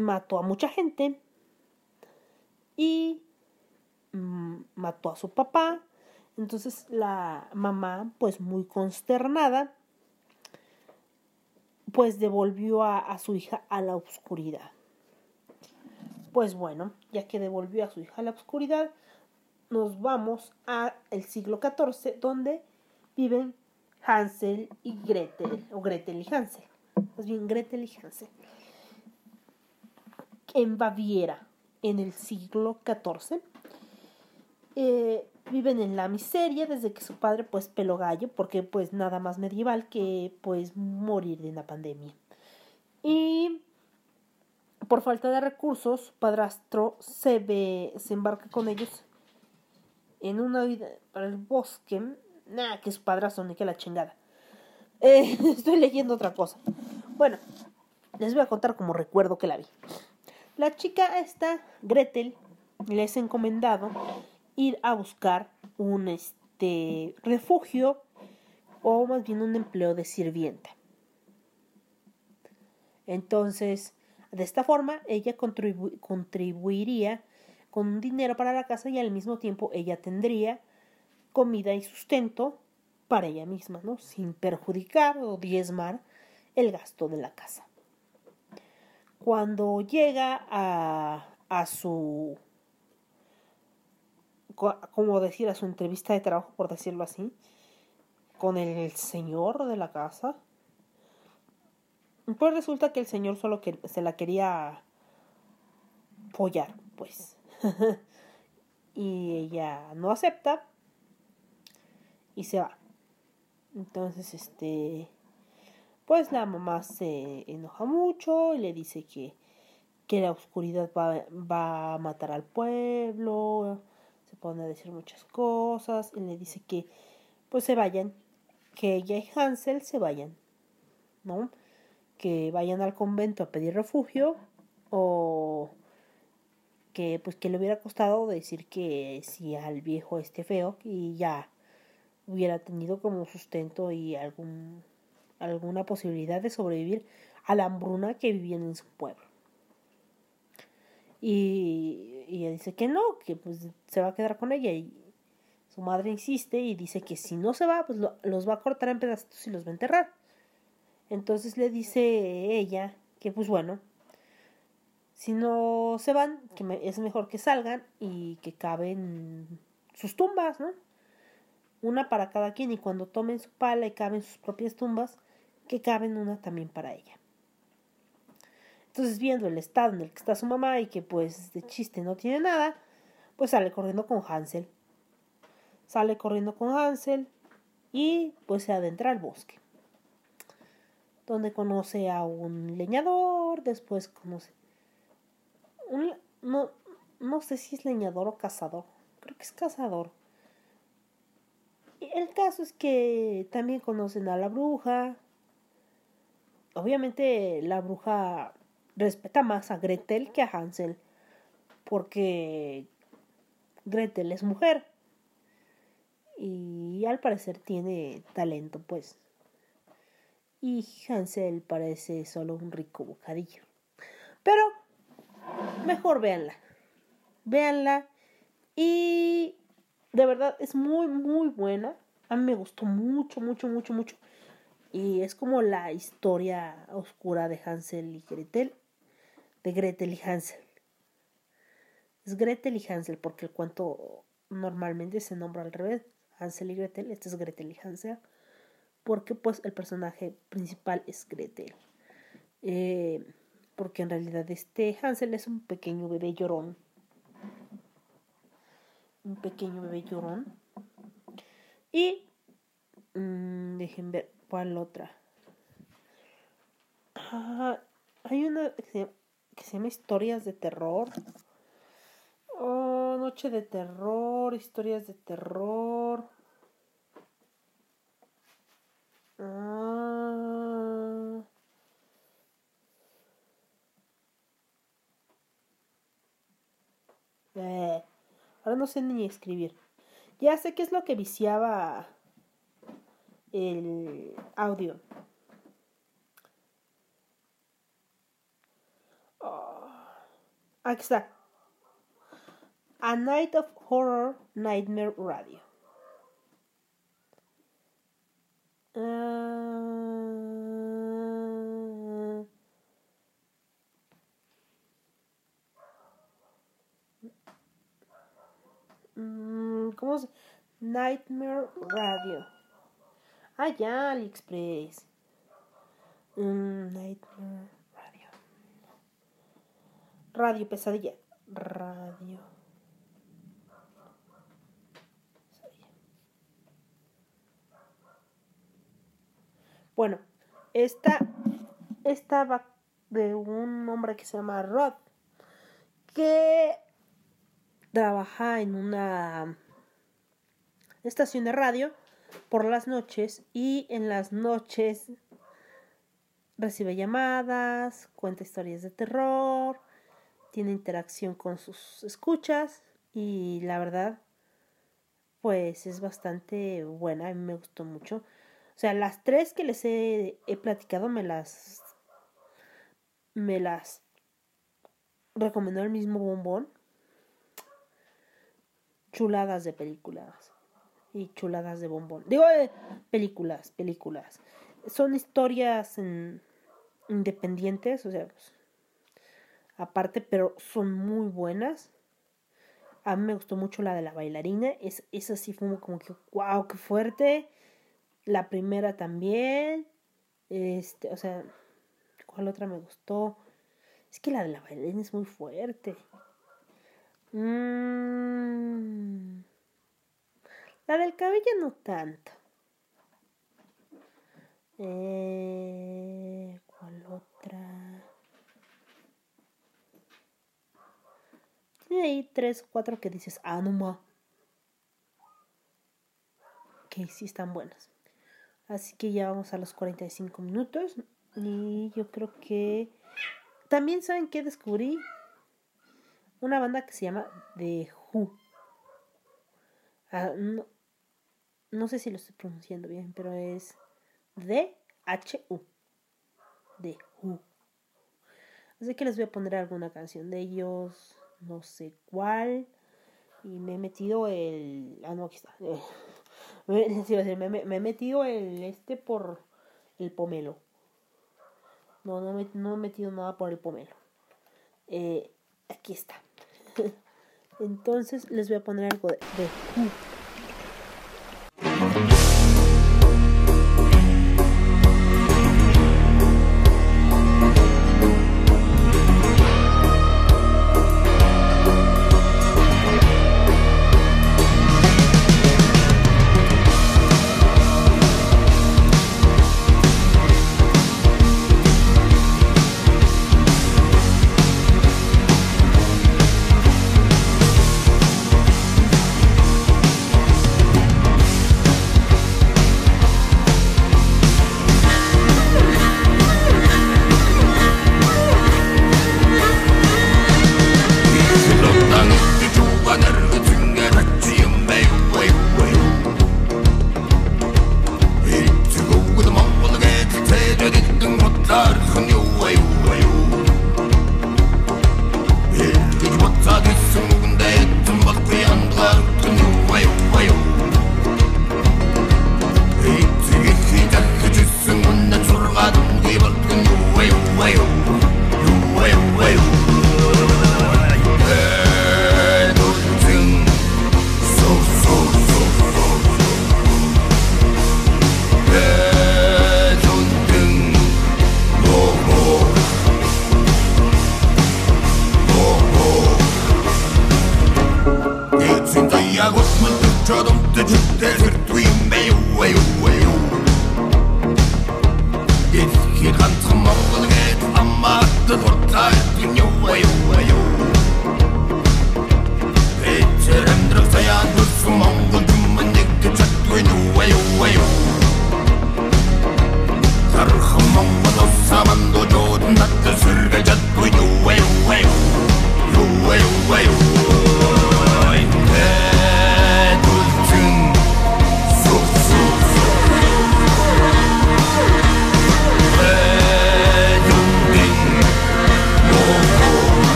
mató a mucha gente y mm, mató a su papá. Entonces la mamá, pues muy consternada, pues devolvió a, su hija a la oscuridad. Pues bueno, ya que devolvió a su hija a la oscuridad, nos vamos al siglo XIV, donde viven Hansel y Gretel, o Gretel y Hansel, más bien Gretel y Hansel, en Baviera, en el siglo XIV. Eh, viven en la miseria desde que su padre pues peló gallo porque pues nada más medieval que pues morir de una pandemia y por falta de recursos su padrastro se ve se embarca con ellos en una vida para el bosque nada que su padrastro ni que la chingada Eh, *laughs* estoy leyendo otra cosa. Bueno, les voy a contar como recuerdo que la vi. La chica esta, Gretel, les ha encomendado ir a buscar un este refugio o más bien un empleo de sirvienta. Entonces, de esta forma, ella contribuiría con dinero para la casa y al mismo tiempo ella tendría comida y sustento para ella misma, ¿no? Sin perjudicar o diezmar el gasto de la casa. Cuando llega a, a su, como decir, a su entrevista de trabajo, por decirlo así, con el señor de la casa, pues resulta que el señor solo que se la quería follar, pues. *laughs* y ella no acepta y se va. Entonces, este, pues la mamá se enoja mucho y le dice que, que la oscuridad va, va a matar al pueblo, se pone a decir muchas cosas y le dice que pues se vayan, que ella y Hansel se vayan, ¿no? Que vayan al convento a pedir refugio o que pues que le hubiera costado decir que si al viejo este feo y ya hubiera tenido como sustento y algún alguna posibilidad de sobrevivir a la hambruna que vivían en su pueblo. Y, ella dice que no, que pues se va a quedar con ella y su madre insiste y dice que si no se va, pues los va a cortar en pedacitos y los va a enterrar. Entonces le dice ella que pues bueno, si no se van, que es mejor que salgan y que caben sus tumbas, ¿no? Una para cada quien y cuando tomen su pala y caben sus propias tumbas, que caben una también para ella. Entonces, viendo el estado en el que está su mamá y que pues de chiste no tiene nada, pues sale corriendo con Hansel. Sale corriendo con Hansel y pues se adentra al bosque. Donde conoce a un leñador, después conoce no, no sé si es leñador o cazador. Creo que es cazador. El caso es que también conocen a la bruja. Obviamente la bruja respeta más a Gretel que a Hansel. Porque Gretel es mujer. Y al parecer tiene talento, pues. Y Hansel parece solo un rico bocadillo. Pero mejor véanla. Véanla. Y de verdad es muy, muy buena. A mí me gustó mucho, mucho, mucho, mucho. Y es como la historia oscura de Hansel y Gretel. De Gretel y Hansel. Es Gretel y Hansel porque el cuento normalmente se nombra al revés. Hansel y Gretel. Este es Gretel y Hansel. Porque pues el personaje principal es Gretel. Eh, porque en realidad este Hansel es un pequeño bebé llorón. Un pequeño bebé llorón. Y mmm, dejen ver cuál otra. Ah, hay una que se, llama Historias de Terror. Oh, Noche de Terror, Historias de Terror. Ah. Eh, ahora no sé ni escribir. Ya sé qué es lo que viciaba el audio. Oh, aquí está. A Night of Horror Nightmare Radio. Uh, ¿Cómo se? Nightmare Radio. Ah, AliExpress. Mm, Nightmare Radio. Radio Pesadilla. Radio. Bueno, esta, esta va de un hombre que se llama Rod, que trabaja en una estación de radio por las noches y en las noches recibe llamadas, cuenta historias de terror, tiene interacción con sus escuchas y la verdad pues es bastante buena, a mí me gustó mucho. O sea, las tres que les he, he platicado me las me las recomendó el mismo bombón. Chuladas de películas y chuladas de bombón. Digo, de películas, películas. Son historias independientes, o sea, pues, aparte, pero son muy buenas. A mí me gustó mucho la de la bailarina. Es, esa sí fue como que, wow, qué fuerte. La primera también. Este, o sea, ¿cuál otra me gustó? Es que la de la bailarina es muy fuerte. Mm. La del cabello no tanto. Eh, ¿Cuál otra? Tiene ahí tres, cuatro que dices, ah, no ma. Que sí están buenas. Así que ya vamos a los 45 minutos. Y yo creo que también saben que descubrí una banda que se llama The Who. Ah, no, sé si lo estoy pronunciando bien, pero es D-H-U. Who. Así que les voy a poner alguna canción de ellos, no sé cuál. Y me he metido el. Ah, no, aquí está. *laughs* Me, he metido el este por el pomelo. No, no, no he metido nada por el pomelo. Eh, aquí está. *laughs* Entonces les voy a poner algo de, de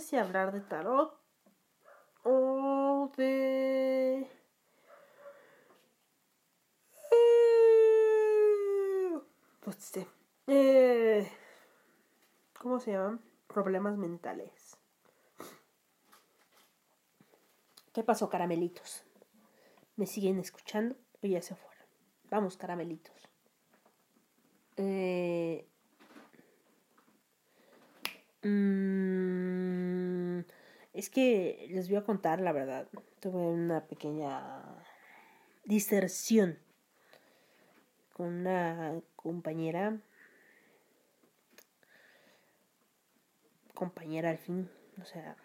sé si hablar de tarot o de... Pues. Eh, ¿Cómo se llaman? Problemas mentales. ¿Qué pasó, caramelitos? ¿Me siguen escuchando o ya se fueron? Vamos, caramelitos. Eh, mm, es que les voy a contar la verdad. Tuve una pequeña diserción con una compañera. Compañera al fin. O sea,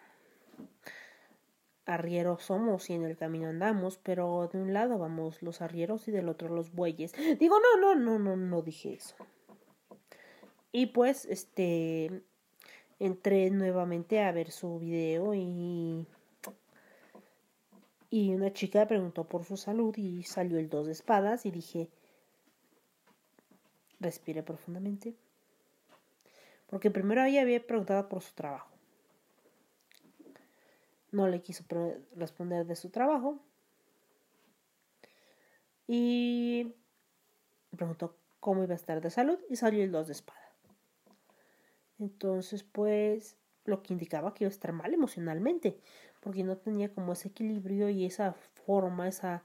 arrieros somos y en el camino andamos, pero de un lado vamos los arrieros y del otro los bueyes. Digo, no, no, no, no, no dije eso. Y pues, este, entré nuevamente a ver su video y... Y una chica preguntó por su salud y salió el dos de espadas y dije, respire profundamente. Porque primero ella había preguntado por su trabajo no le quiso responder de su trabajo y preguntó cómo iba a estar de salud y salió el 2 de espada. Entonces, pues, lo que indicaba que iba a estar mal emocionalmente, porque no tenía como ese equilibrio y esa forma, esa,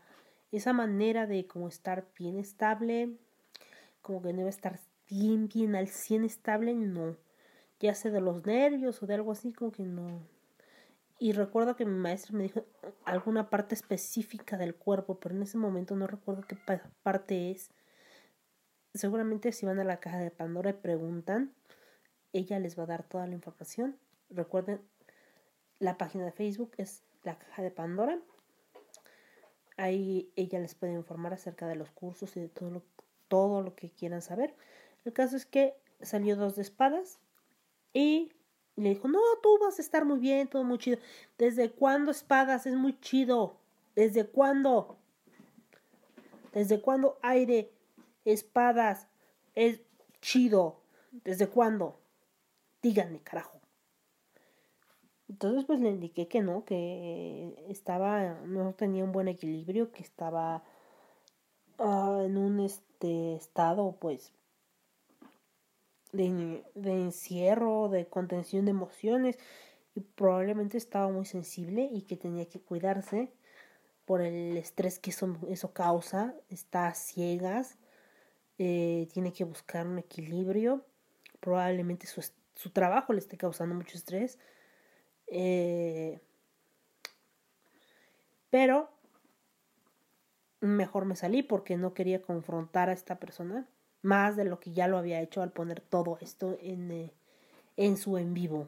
esa manera de como estar bien estable, como que no iba a estar bien, bien al 100 estable, no. Ya sea de los nervios o de algo así, como que no, y recuerdo que mi maestro me dijo alguna parte específica del cuerpo, pero en ese momento no recuerdo qué parte es. Seguramente si van a la caja de Pandora y preguntan, ella les va a dar toda la información. Recuerden, la página de Facebook es la caja de Pandora. Ahí ella les puede informar acerca de los cursos y de todo lo, todo lo que quieran saber. El caso es que salió dos de espadas y le dijo, no, tú vas a estar muy bien, todo muy chido. ¿Desde cuándo espadas es muy chido? ¿Desde cuándo? ¿Desde cuándo aire, espadas es chido? ¿Desde cuándo? Díganme, carajo. Entonces pues le indiqué que no, que estaba, no tenía un buen equilibrio, que estaba ah, en un este estado pues de, encierro, de contención de emociones y probablemente estaba muy sensible y que tenía que cuidarse por el estrés que eso, eso causa, está ciegas, eh, tiene que buscar un equilibrio, probablemente su, su trabajo le esté causando mucho estrés, eh, pero mejor me salí porque no quería confrontar a esta persona más de lo que ya lo había hecho al poner todo esto en, eh, en su en vivo.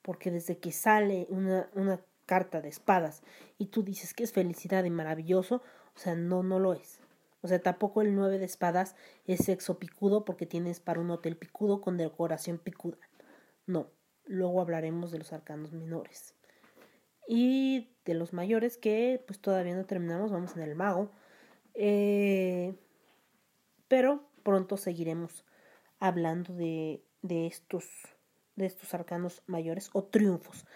Porque desde que sale una, una carta de espadas y tú dices que es felicidad y maravilloso, o sea, no, no lo es. O sea, tampoco el 9 de espadas es sexo picudo porque tienes para un hotel picudo con decoración picuda. No, luego hablaremos de los arcanos menores. Y de los mayores que pues todavía no terminamos, vamos en el mago. Eh, pero pronto seguiremos hablando de, de, estos, de estos arcanos mayores o triunfos.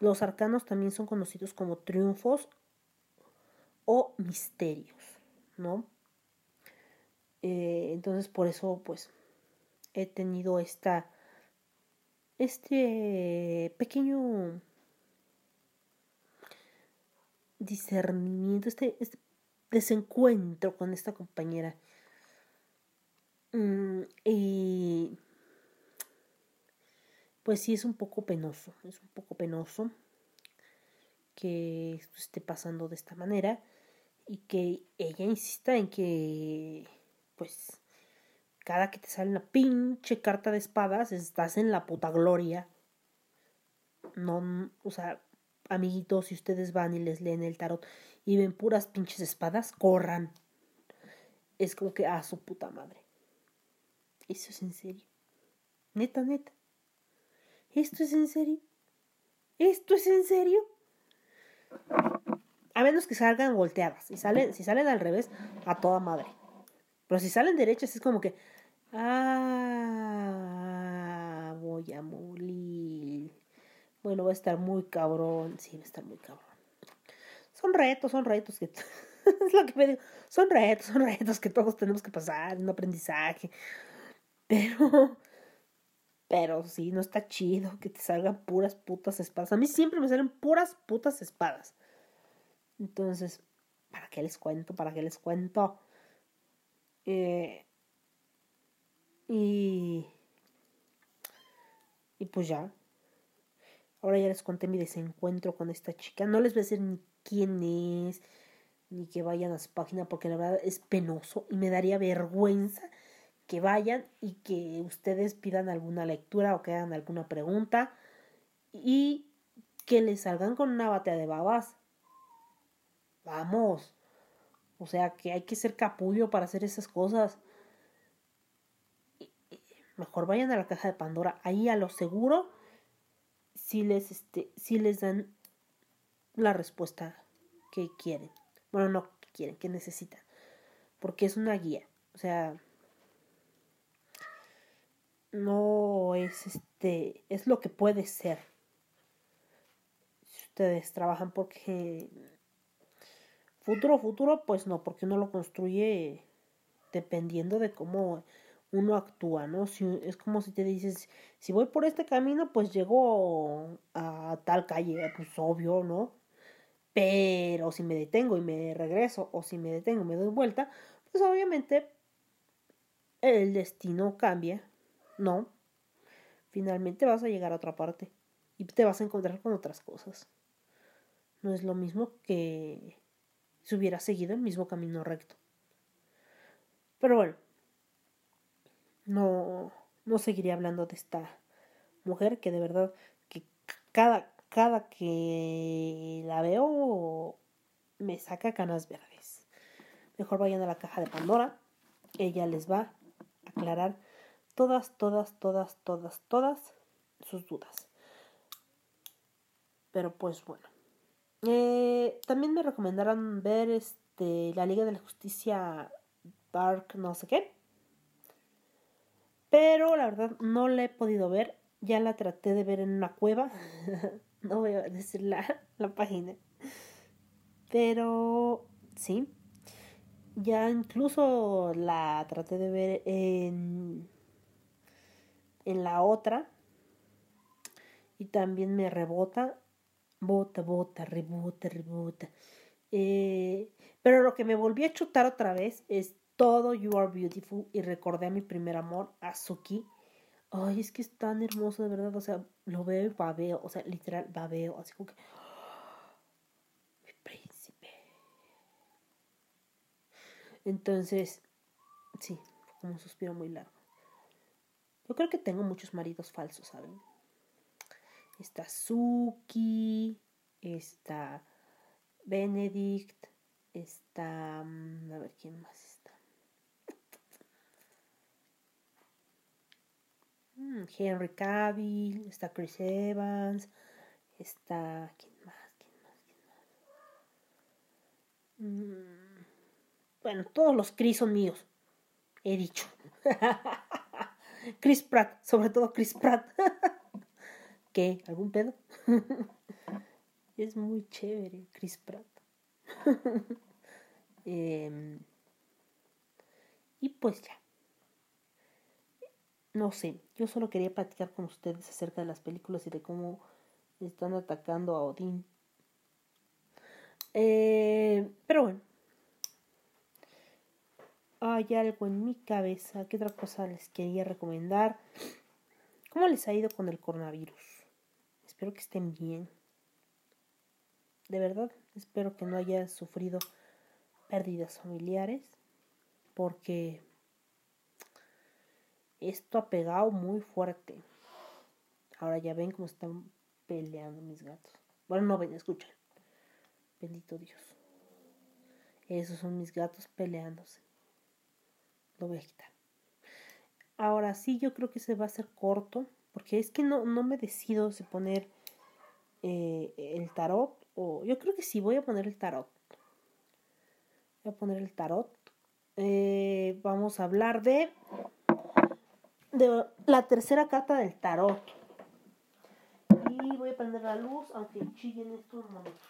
Los arcanos también son conocidos como triunfos o misterios, ¿no? Eh, entonces por eso pues he tenido esta este pequeño discernimiento, este, este desencuentro con esta compañera. Mm, y pues sí es un poco penoso, es un poco penoso que esté pasando de esta manera y que ella insista en que pues cada que te sale una pinche carta de espadas estás en la puta gloria. No, o sea, amiguitos, si ustedes van y les leen el tarot y ven puras pinches espadas, corran. Es como que a ah, su puta madre. Eso es en serio. Neta, neta. ¿Esto es en serio? ¿Esto es en serio? A menos que salgan volteadas. Si salen, si salen al revés, a toda madre. Pero si salen derechas es como que. Ah, voy a morir. Bueno, va a estar muy cabrón. Sí, va a estar muy cabrón. Son retos, son retos que. *laughs* es lo que me digo. Son retos, son retos que todos tenemos que pasar. Un aprendizaje. Pero. Pero sí, no está chido que te salgan puras putas espadas. A mí siempre me salen puras putas espadas. Entonces, ¿para qué les cuento? ¿Para qué les cuento? Eh, y, y pues ya. Ahora ya les conté mi desencuentro con esta chica. No les voy a decir ni quién es, ni que vayan a su página, porque la verdad es penoso y me daría vergüenza que vayan y que ustedes pidan alguna lectura o que hagan alguna pregunta y que les salgan con una batea de babas. Vamos. O sea que hay que ser capullo para hacer esas cosas. Mejor vayan a la caja de Pandora. Ahí a lo seguro si les, este, si les dan la respuesta que quieren. Bueno, no que quieren, que necesitan. Porque es una guía. O sea, no es este, es lo que puede ser. Si ustedes trabajan porque futuro, futuro, pues no, porque uno lo construye dependiendo de cómo uno actúa, ¿no? Es como si te dices, si voy por este camino, pues llego a tal calle, pues obvio, ¿no? Pero si me detengo y me regreso, o si me detengo y me doy vuelta, pues obviamente el destino cambia no. Finalmente vas a llegar a otra parte y te vas a encontrar con otras cosas. No es lo mismo que si hubieras seguido el mismo camino recto. Pero bueno, no, no seguiré hablando de esta mujer que de verdad que cada, cada que la veo me saca canas verdes. Mejor vayan a la caja de Pandora. Ella les va a aclarar todas, todas, todas, todas, todas sus dudas. Pero pues bueno. Eh, también me recomendaron ver este, la Liga de la Justicia Dark no sé qué. Pero la verdad no la he podido ver. Ya la traté de ver en una cueva. *laughs* no voy a decir la, *laughs* la página. Pero sí. Ya incluso la traté de ver en en la otra y también me rebota, bota, bota, rebota, rebota. Eh, pero lo que me volví a chutar otra vez es todo You Are Beautiful y recordé a mi primer amor, Azuki. Ay, es que es tan hermoso, de verdad. O sea, lo veo y babeo. O sea, literal, babeo. Así como que. mi príncipe. Entonces, sí, como un suspiro muy largo. Yo creo que tengo muchos maridos falsos, ¿saben? Está Suki, está Benedict, está... mm, A ver, ¿quién más está? Mm, Henry Cavill, está Chris Evans, está... ¿Quién más? ¿Quién más? ¿Quién más? Mm, Bueno, todos los Chris son míos. He dicho. *laughs* Chris Pratt, sobre todo Chris Pratt. *laughs* ¿Qué? ¿Algún pedo? *laughs* es muy chévere, Chris Pratt. *laughs* Em, y pues ya. No sé, yo solo quería platicar con ustedes acerca de las películas y de cómo están atacando a Odín. Eh, pero bueno. Hay algo en mi cabeza. ¿Qué otra cosa les quería recomendar? ¿Cómo les ha ido con el coronavirus? Espero que estén bien. De verdad, espero que no hayan sufrido pérdidas familiares. Porque esto ha pegado muy fuerte. Ahora ya ven cómo están peleando mis gatos. Bueno, no ven, escuchan. Bendito Dios. Esos son mis gatos peleándose. Lo voy a quitar. Ahora sí, yo creo que se va a hacer corto. Porque es que no, no me decido si poner eh, el tarot. O yo creo que sí voy a poner el tarot. Voy a poner el tarot. Eh, vamos a hablar de, de la tercera carta del tarot. Y voy a prender la luz, aunque chillen estos momentos.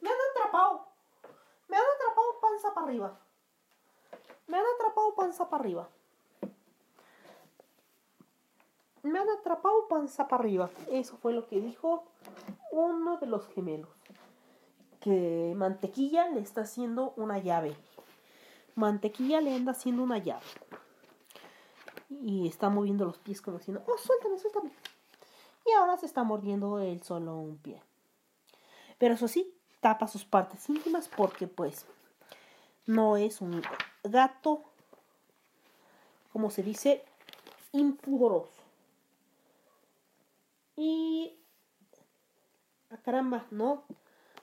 Me han atrapado. Me han atrapado panza para arriba. Me han atrapado panza para arriba. Me han atrapado panza para arriba. Eso fue lo que dijo uno de los gemelos. Que Mantequilla le está haciendo una llave. Mantequilla le anda haciendo una llave. Y está moviendo los pies como diciendo, oh, suéltame, suéltame. Y ahora se está mordiendo él solo un pie. Pero eso sí, tapa sus partes íntimas porque pues no es un gato, como se dice, impudoroso. Y... Ah, caramba, no.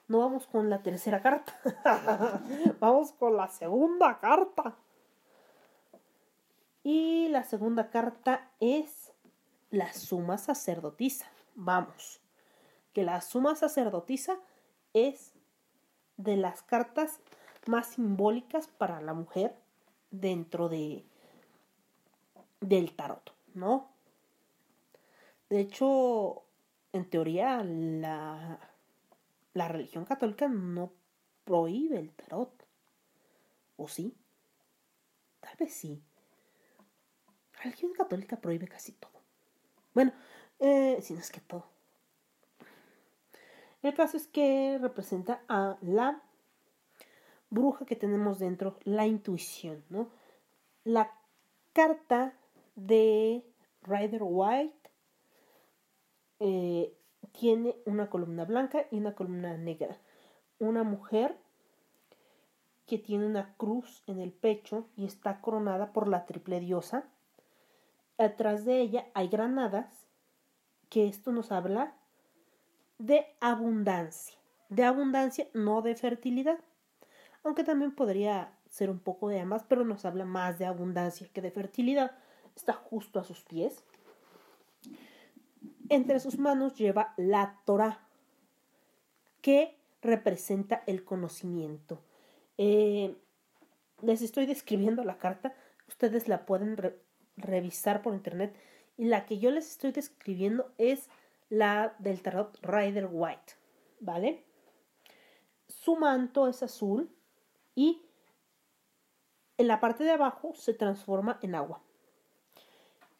No vamos con la tercera carta. *laughs* vamos con la segunda carta. Y la segunda carta es la suma sacerdotisa. Vamos. Que la suma sacerdotisa es de las cartas más simbólicas para la mujer dentro de del tarot, ¿no? De hecho, en teoría, la, la religión católica no prohíbe el tarot. ¿O sí? Tal vez sí. La religión católica prohíbe casi todo. Bueno, eh, si no es que todo. El caso es que representa a la bruja que tenemos dentro, la intuición, ¿no? La carta de Rider White eh, tiene una columna blanca y una columna negra. Una mujer que tiene una cruz en el pecho y está coronada por la triple diosa. Atrás de ella hay granadas, que esto nos habla de abundancia. De abundancia, no de fertilidad. Aunque también podría ser un poco de ambas, pero nos habla más de abundancia que de fertilidad. Está justo a sus pies. Entre sus manos lleva la Torah, que representa el conocimiento. Eh, les estoy describiendo la carta, ustedes la pueden re revisar por internet. Y la que yo les estoy describiendo es la del tarot Rider White, ¿vale? Su manto es azul y en la parte de abajo se transforma en agua.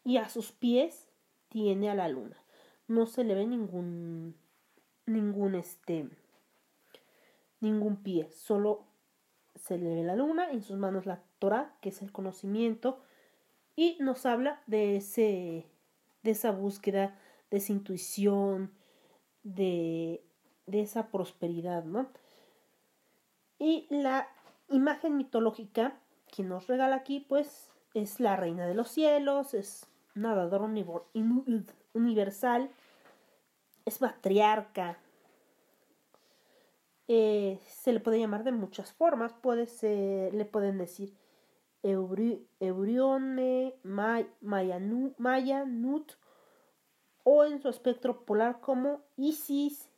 Y a sus pies tiene a la luna. No se le ve ningún ningún este ningún pie, solo se le ve la luna, en sus manos la Torah, que es el conocimiento, y nos habla de ese de esa búsqueda, de esa intuición, de de esa prosperidad, ¿no? Y la imagen mitológica que nos regala aquí, pues, es la reina de los cielos, es nadador universal, es matriarca. Eh, se le puede llamar de muchas formas, le pueden decir Eurione, Maya, Nut, o en su espectro polar como Isis,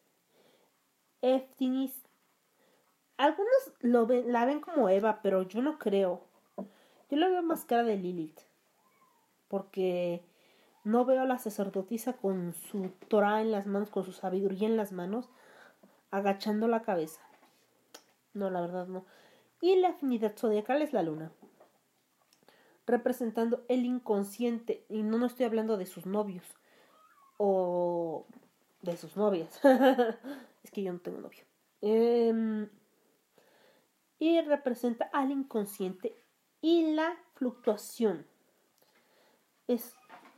Eftinis. Algunos lo ven, la ven como Eva, pero yo no creo. Yo la veo más cara de Lilith. Porque no veo a la sacerdotisa con su Torah en las manos, con su sabiduría en las manos, agachando la cabeza. No, la verdad no. Y la afinidad zodiacal es la luna representando el inconsciente. Y no, no estoy hablando de sus novios o de sus novias. *laughs* es que yo no tengo novio. Em, y representa al inconsciente y la fluctuación. Es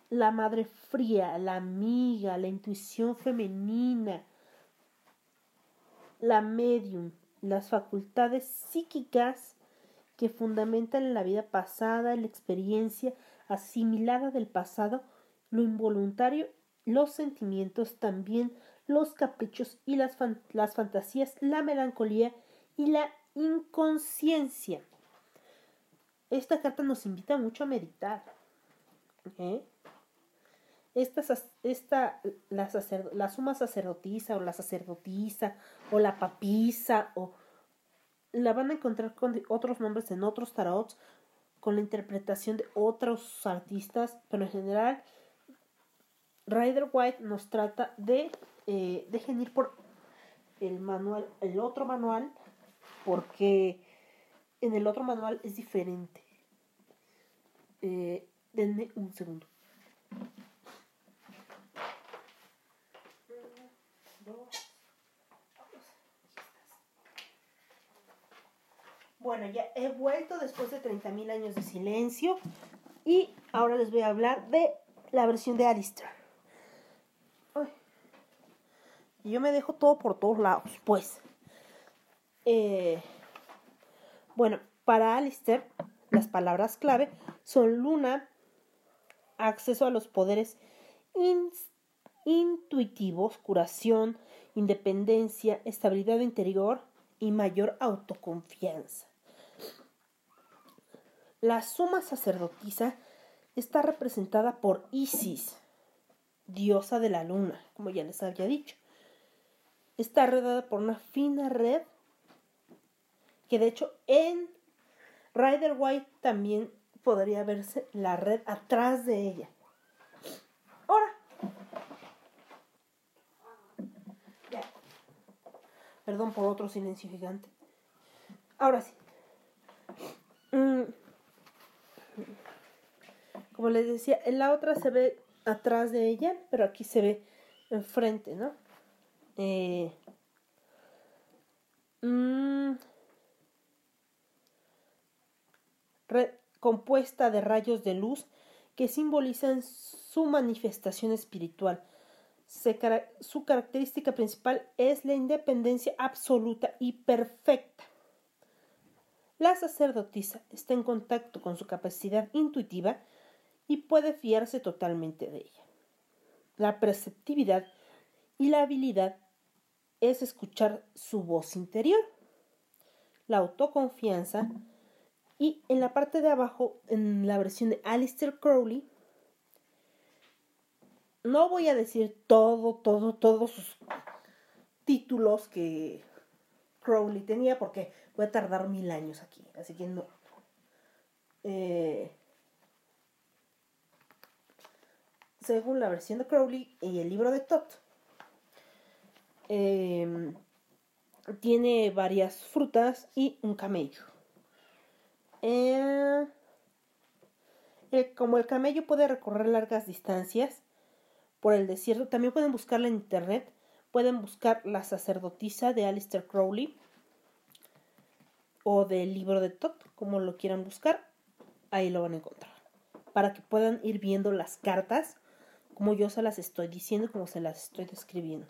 la madre fría, la amiga, la intuición femenina, la medium, las facultades psíquicas que fundamentan la vida pasada, la experiencia asimilada del pasado, lo involuntario, los sentimientos también, los caprichos y las, las fantasías, la melancolía y la inconsciencia. Esta carta nos invita mucho a meditar. ¿eh? Esta, la, la suma sacerdotisa o la sacerdotisa o la papisa o la van a encontrar con otros nombres en otros tarots, con la interpretación de otros artistas, pero en general Rider White nos trata de eh, dejen ir por el manual, el otro manual, porque en el otro manual es diferente. Eh, denme un segundo. Bueno, ya he vuelto después de 30.000 años de silencio y ahora les voy a hablar de la versión de Alistair. Y yo me dejo todo por todos lados, pues. Eh, bueno, para Alistair, las palabras clave son luna, acceso a los poderes intuitivos, curación, independencia, estabilidad interior y mayor autoconfianza. La suma sacerdotisa está representada por Isis, diosa de la luna, como ya les había dicho. Está redada por una fina red que de hecho en Rider White también podría verse la red atrás de ella. Ahora. Perdón por otro silencio gigante. Ahora sí. Mm. Como les decía, en la otra se ve atrás de ella, pero aquí se ve enfrente, ¿no? Eh, mm, compuesta de rayos de luz que simbolizan su manifestación espiritual. su característica principal es la independencia absoluta y perfecta. La sacerdotisa está en contacto con su capacidad intuitiva y puede fiarse totalmente de ella. La perceptividad y la habilidad es escuchar su voz interior, la autoconfianza y en la parte de abajo, en la versión de Alistair Crowley, no voy a decir todo, todo, todos sus títulos que Crowley tenía porque voy a tardar mil años aquí, así que no. Eh, según la versión de Crowley y el libro de Todd, em, tiene varias frutas y un camello. Como el camello puede recorrer largas distancias por el desierto, también pueden buscarla en internet. Pueden buscar la sacerdotisa de Alistair Crowley o del libro de Todd, como lo quieran buscar, ahí lo van a encontrar. Para que puedan ir viendo las cartas como yo se las estoy diciendo, como se las estoy describiendo.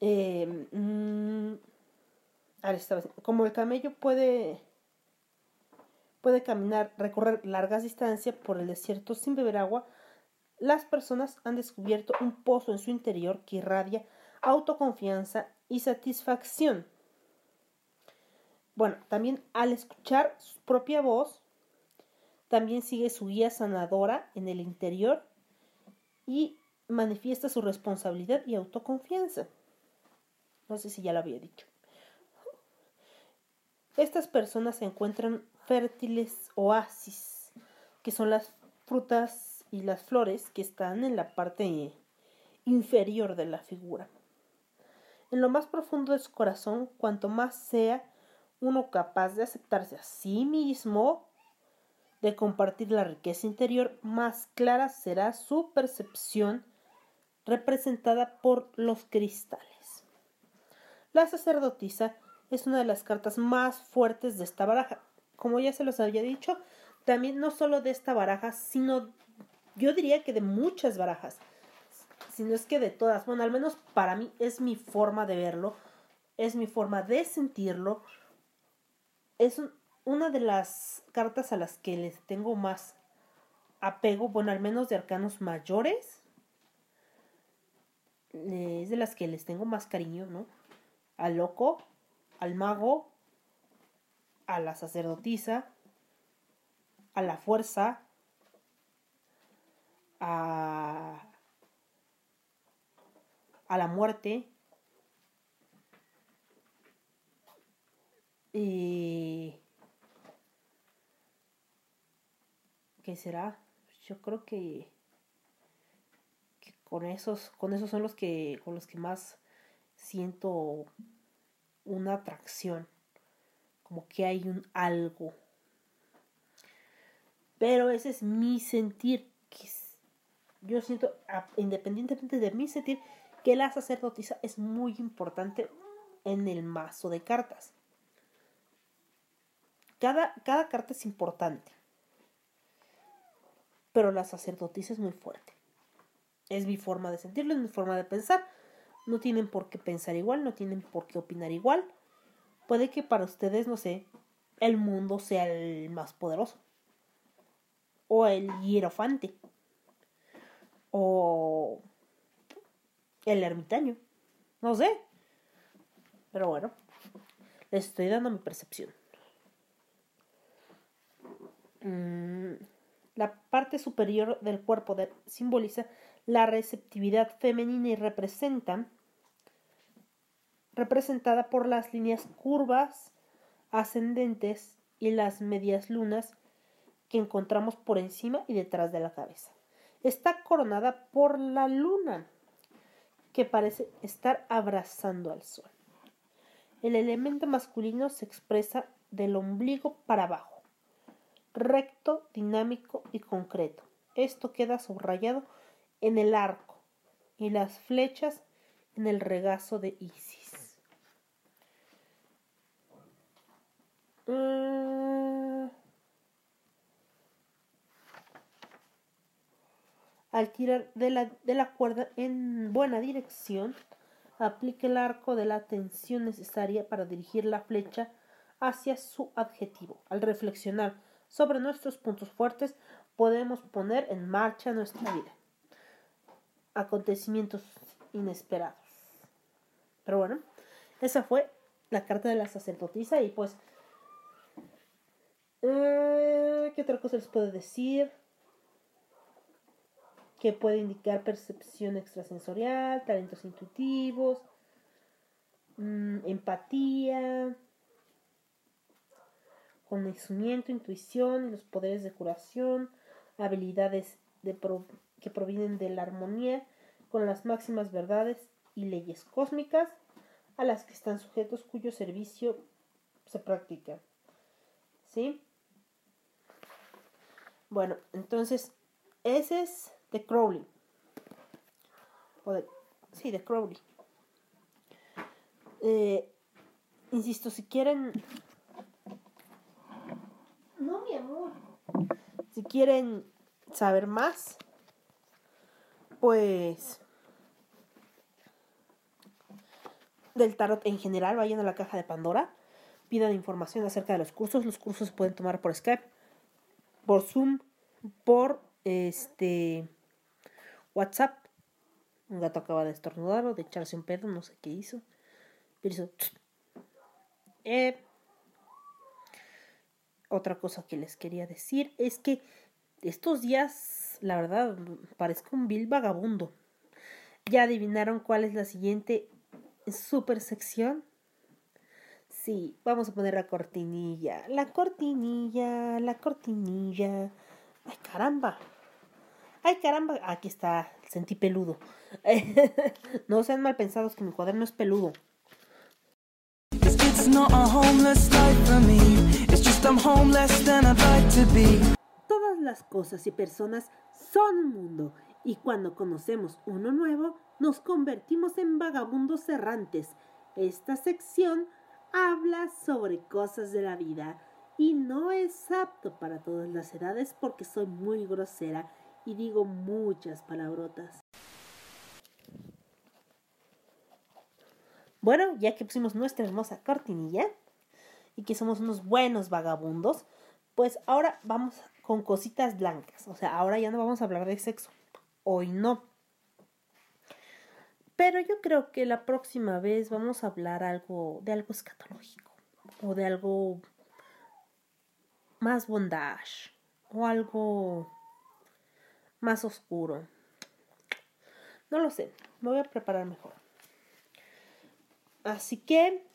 Eh, mm, como el camello puede, puede caminar, recorrer largas distancias por el desierto sin beber agua, las personas han descubierto un pozo en su interior que irradia autoconfianza y satisfacción. Bueno, también al escuchar su propia voz, también sigue su guía sanadora en el interior y manifiesta su responsabilidad y autoconfianza. No sé si ya lo había dicho. Estas personas encuentran fértiles oasis, que son las frutas y las flores que están en la parte inferior de la figura. En lo más profundo de su corazón, cuanto más sea uno capaz de aceptarse a sí mismo, de compartir la riqueza interior, más clara será su percepción representada por los cristales. La sacerdotisa es una de las cartas más fuertes de esta baraja. Como ya se los había dicho, también no solo de esta baraja, sino yo diría que de muchas barajas. Si no es que de todas. Bueno, al menos para mí es mi forma de verlo, es mi forma de sentirlo. Es un- una de las cartas a las que les tengo más apego, bueno, al menos de arcanos mayores. Es de las que les tengo más cariño, ¿no? Al loco, al mago, a la sacerdotisa, a la fuerza, a, a la muerte y ¿qué será? Yo creo que, con esos con esos son los que con los que más siento una atracción como que hay un algo. Pero ese es mi sentir que yo siento independientemente de mi sentir que la sacerdotisa es muy importante en el mazo de cartas. Cada, cada carta es importante pero la sacerdotisa es muy fuerte. Es mi forma de sentirlo es mi forma de pensar. No tienen por qué pensar igual no tienen por qué opinar igual puede que para ustedes no sé el mundo sea el más poderoso. O el hierofante. O el ermitaño. No sé. Pero bueno les estoy dando mi percepción. Mm, la parte superior del cuerpo simboliza la receptividad femenina y representa representada por las líneas curvas ascendentes y las medias lunas que encontramos por encima y detrás de la cabeza. Está coronada por la luna, que parece estar abrazando al sol. El elemento masculino se expresa del ombligo para abajo, recto, dinámico y concreto. Esto queda subrayado en el arco y las flechas en el regazo de Isis. Mm. Al tirar de la, de la cuerda en buena dirección, aplique el arco de la tensión necesaria para dirigir la flecha hacia su adjetivo. Al reflexionar sobre nuestros puntos fuertes, podemos poner en marcha nuestra vida. Acontecimientos inesperados. Pero bueno, esa fue la carta de la sacerdotisa y pues... eh, ¿Qué otra cosa les puedo decir? Que puede indicar percepción extrasensorial, talentos intuitivos, mm, empatía, conocimiento, intuición y los poderes de curación, habilidades que provienen de la armonía con las máximas verdades y leyes cósmicas a las que están sujetos cuyo servicio se practica. ¿Sí? Bueno, entonces, ese es de Crowley. O de, sí, de Crowley. Eh, insisto, si quieren... No, mi amor. Si quieren saber más, pues del tarot en general, vayan a la caja de Pandora, pidan información acerca de los cursos. Los cursos se pueden tomar por Skype, por Zoom, por este WhatsApp. Un gato acaba de estornudar o de echarse un pedo, no sé qué hizo. Pero hizo... Eh, otra cosa que les quería decir es que estos días, la verdad, parezco un vil vagabundo. ¿Ya adivinaron cuál es la siguiente super sección? Sí, vamos a poner la cortinilla. La cortinilla, la cortinilla. Ay, caramba. Ay, caramba. Aquí está, sentí peludo. *laughs* no sean mal pensados que mi cuaderno es peludo. Todas las cosas y personas son un mundo y cuando conocemos uno nuevo nos convertimos en vagabundos errantes. Esta sección habla sobre cosas de la vida y no es apto para todas las edades porque soy muy grosera y digo muchas palabrotas. Bueno, ya que pusimos nuestra hermosa cortinilla y que somos unos buenos vagabundos, pues ahora vamos con cositas blancas. O sea, ahora ya no vamos a hablar de sexo. Hoy no. Pero yo creo que la próxima vez vamos a hablar algo de algo escatológico o de algo más bondage o algo más oscuro. No lo sé, me voy a preparar mejor. Así que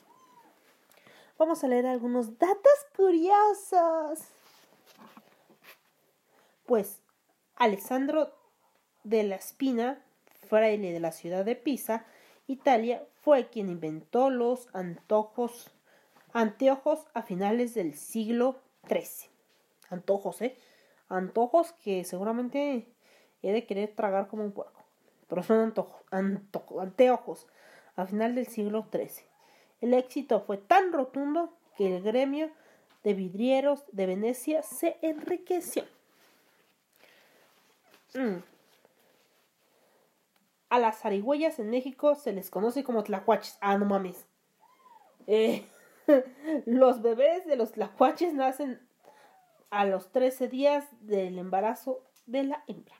vamos a leer algunos datos curiosos. Pues Alessandro de la Espina, fraile de la ciudad de Pisa, Italia, fue quien inventó los antojos, anteojos a finales del siglo XIII. Antojos, ¿eh? Antojos que seguramente he de querer tragar como un puerco. Pero son antojos, anteojos a final del siglo XIII. El éxito fue tan rotundo que el gremio de vidrieros de Venecia se enriqueció. Mm. A las zarigüeyas en México se les conoce como tlacuaches. Ah, no mames. Eh, *laughs* los bebés de los tlacuaches nacen a los 13 días del embarazo de la hembra.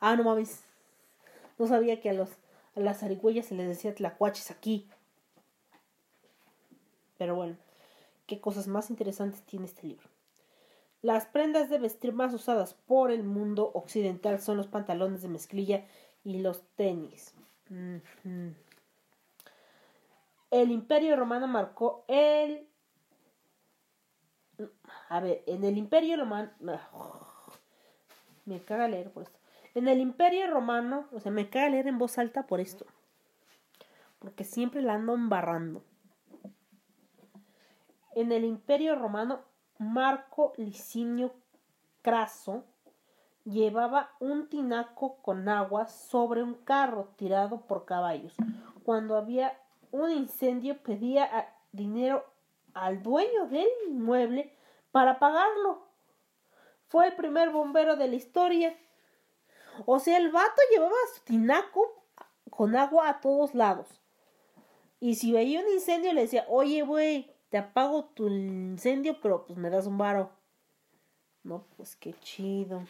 Ah, no mames. No sabía que a los a las zarigüeyas se les decía tlacuaches aquí. Pero bueno, qué cosas más interesantes tiene este libro. Las prendas de vestir más usadas por el mundo occidental son los pantalones de mezclilla y los tenis. El imperio romano marcó el... A ver, en el imperio romano... Me caga leer por esto. En el Imperio Romano, o sea, me cae leer en voz alta por esto. Porque siempre la ando embarrando. En el Imperio Romano, Marco Licinio Craso llevaba un tinaco con agua sobre un carro tirado por caballos. Cuando había un incendio pedía dinero al dueño del inmueble para pagarlo. Fue el primer bombero de la historia o sea, el vato llevaba su tinaco con agua a todos lados. Y si veía un incendio le decía, oye, güey, te apago tu incendio, pero pues me das un varo. No, pues qué chido.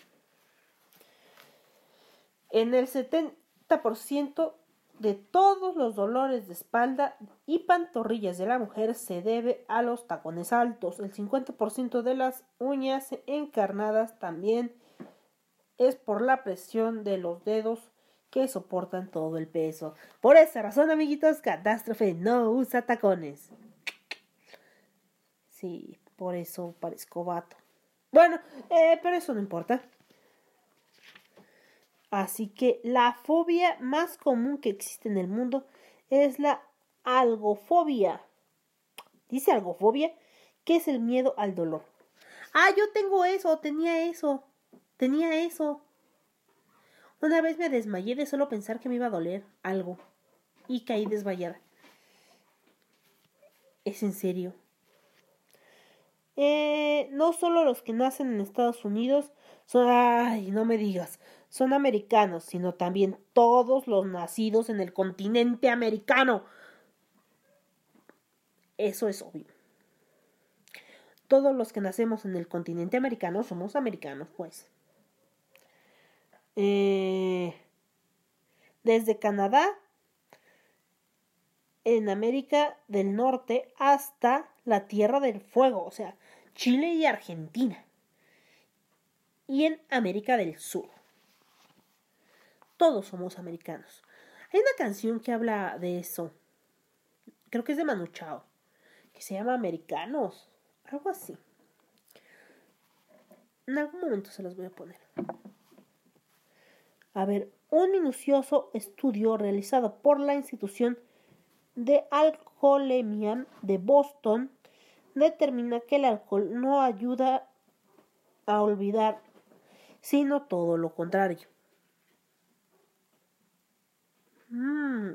En el 70% de todos los dolores de espalda y pantorrillas de la mujer se debe a los tacones altos. El 50% de las uñas encarnadas también es por la presión de los dedos que soportan todo el peso. Por esa razón, amiguitos, Catástrofe no usa tacones. Sí, por eso parezco vato. Bueno, eh, pero eso no importa. Así que la fobia más común que existe en el mundo es la algofobia. Dice algofobia, que es el miedo al dolor. Ah, yo tengo eso, tenía eso. Tenía eso. Una vez me desmayé de solo pensar que me iba a doler algo y caí desmayada. ¿Es en serio? Eh, no solo los que nacen en Estados Unidos son, ay, no me digas, son americanos, sino también todos los nacidos en el continente americano. eso es obvio. Todos los que nacemos en el continente americano somos americanos, pues. Eh, desde Canadá, en América del Norte, hasta la Tierra del Fuego, o sea, Chile y Argentina. Y en América del Sur. Todos somos americanos. Hay una canción que habla de eso. Creo que es de Manu Chao. Que se llama Americanos. Algo así. En algún momento se los voy a poner. A ver, un minucioso estudio realizado por la institución de alcoholemia de Boston determina que el alcohol no ayuda a olvidar, sino todo lo contrario. Mm.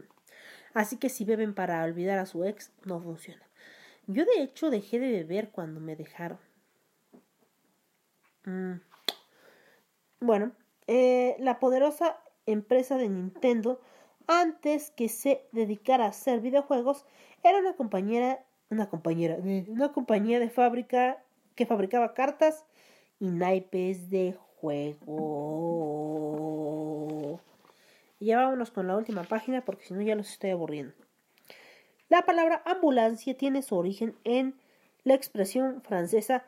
Así que si beben para olvidar a su ex, no funciona. Yo de hecho dejé de beber cuando me dejaron. Mm. Bueno, eh, la poderosa empresa de Nintendo, antes que se dedicara a hacer videojuegos, era una compañera, una compañera, una compañía de fábrica que fabricaba cartas y naipes de juego. Y con la última página porque si no ya los estoy aburriendo. La palabra ambulancia tiene su origen en la expresión francesa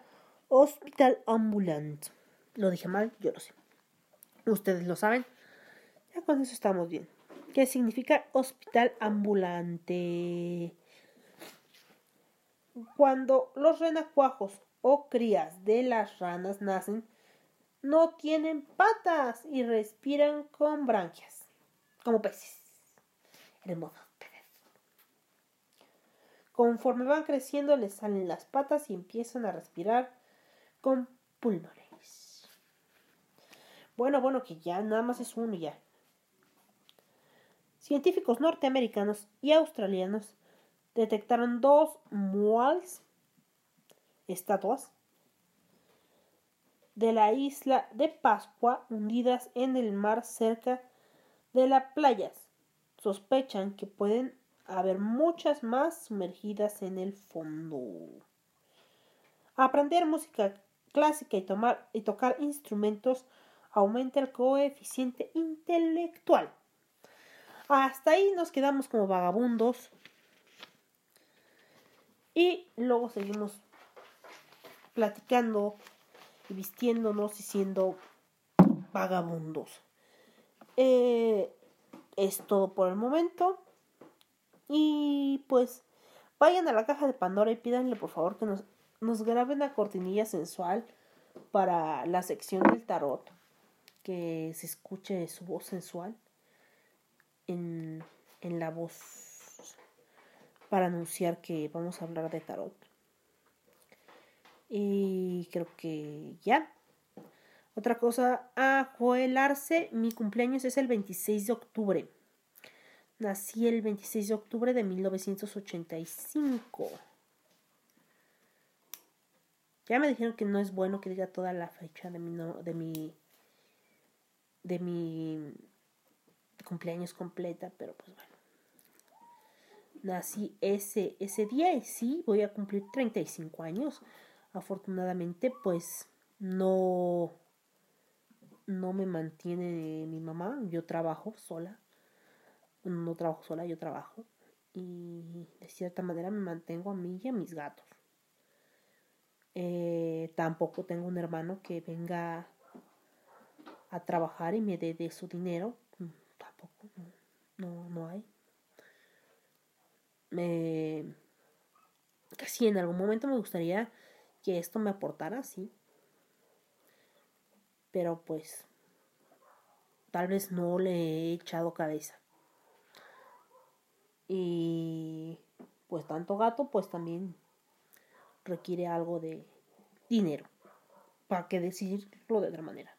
hospital ambulant. Lo dije mal, yo lo sé. Ustedes lo saben. Ya con eso estamos bien. ¿Qué significa hospital ambulante? Cuando los renacuajos o crías de las ranas nacen, no tienen patas y respiran con branquias, como peces. Hermoso. Conforme van creciendo les salen las patas y empiezan a respirar con pulmones. Bueno, bueno, que ya nada más es uno ya. Científicos norteamericanos y australianos detectaron dos muals, estatuas, de la isla de Pascua hundidas en el mar cerca de las playas. Sospechan que pueden haber muchas más sumergidas en el fondo. Aprender música clásica y, tomar, y tocar instrumentos aumenta el coeficiente intelectual. Hasta ahí nos quedamos como vagabundos. Y luego seguimos platicando y vistiéndonos y siendo vagabundos. Eh, es todo por el momento. Y pues vayan a la caja de Pandora y pídanle por favor que nos, nos graben la cortinilla sensual para la sección del tarot. Que se escuche su voz sensual en, en la voz para anunciar que vamos a hablar de tarot. Y creo que ya. Otra cosa, a Arce, mi cumpleaños es el 26 de octubre. Nací el 26 de octubre de 1985. Ya me dijeron que no es bueno que diga toda la fecha de mi de mi de mi cumpleaños completa, pero pues bueno. Nací ese ese día y sí, voy a cumplir 35 años. Afortunadamente, pues no no me mantiene mi mamá, yo trabajo sola no trabajo sola, yo trabajo. Y de cierta manera me mantengo a mí y a mis gatos. Eh, tampoco tengo un hermano que venga a trabajar y me dé de su dinero. Mm, tampoco, no, no, hay. Me, casi en algún momento me gustaría que esto me aportara, sí. Pero pues tal vez no le he echado cabeza. Y pues tanto gato pues también requiere algo de dinero. ¿Para qué decirlo de otra manera?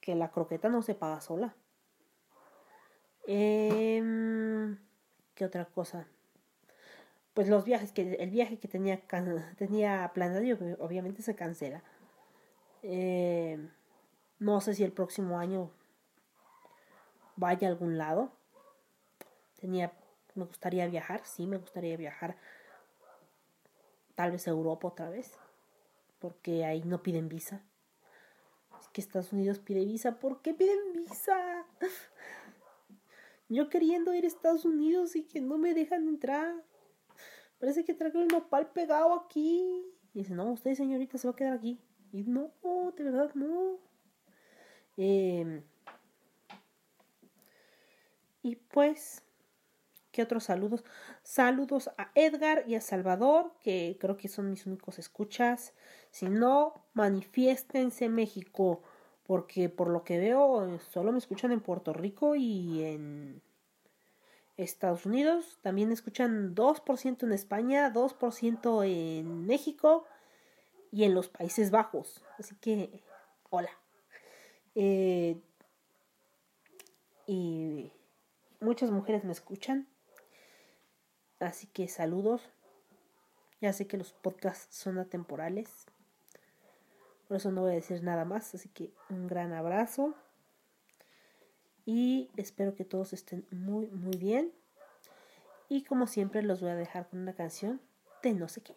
Que la croqueta no se paga sola. Eh, ¿Qué otra cosa? Pues los viajes, que el viaje que tenía, *laughs* tenía planeado obviamente se cancela. Eh, no sé si el próximo año vaya a algún lado tenía me gustaría viajar, sí, me gustaría viajar tal vez a Europa otra vez, porque ahí no piden visa. Es que Estados Unidos pide visa, ¿por qué piden visa? *laughs* Yo queriendo ir a Estados Unidos y que no me dejan entrar. Parece que traigo el nopal pegado aquí. Y dice, no, usted señorita se va a quedar aquí. Y no, de verdad no. Eh, y pues, ¿qué otros saludos? Saludos a Edgar y a Salvador, que creo que son mis únicos escuchas. Si no, manifiéstense México, porque por lo que veo solo me escuchan en Puerto Rico y en Estados Unidos. También escuchan 2% en España, 2% en México y en los Países Bajos. Así que, hola. Eh, y muchas mujeres me escuchan. Así que saludos. Ya sé que los podcasts son atemporales. Por eso no voy a decir nada más. Así que un gran abrazo. Y espero que todos estén muy, muy bien. Y como siempre los voy a dejar con una canción de no sé qué.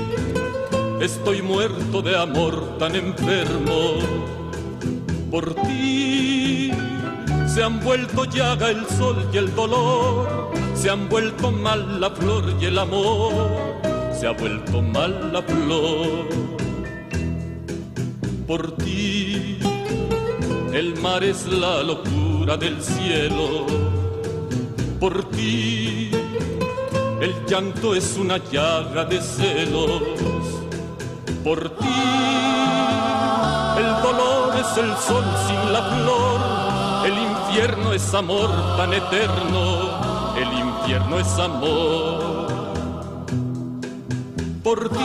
Estoy muerto de amor tan enfermo. Por ti se han vuelto llaga el sol y el dolor. Se han vuelto mal la flor y el amor. Se ha vuelto mal la flor. Por ti el mar es la locura del cielo. Por ti el llanto es una llaga de celos. Por ti, el dolor es el sol sin la flor. El infierno es amor tan eterno. El infierno es amor. Por ti,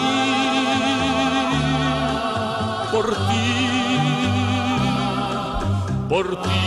por ti, por ti.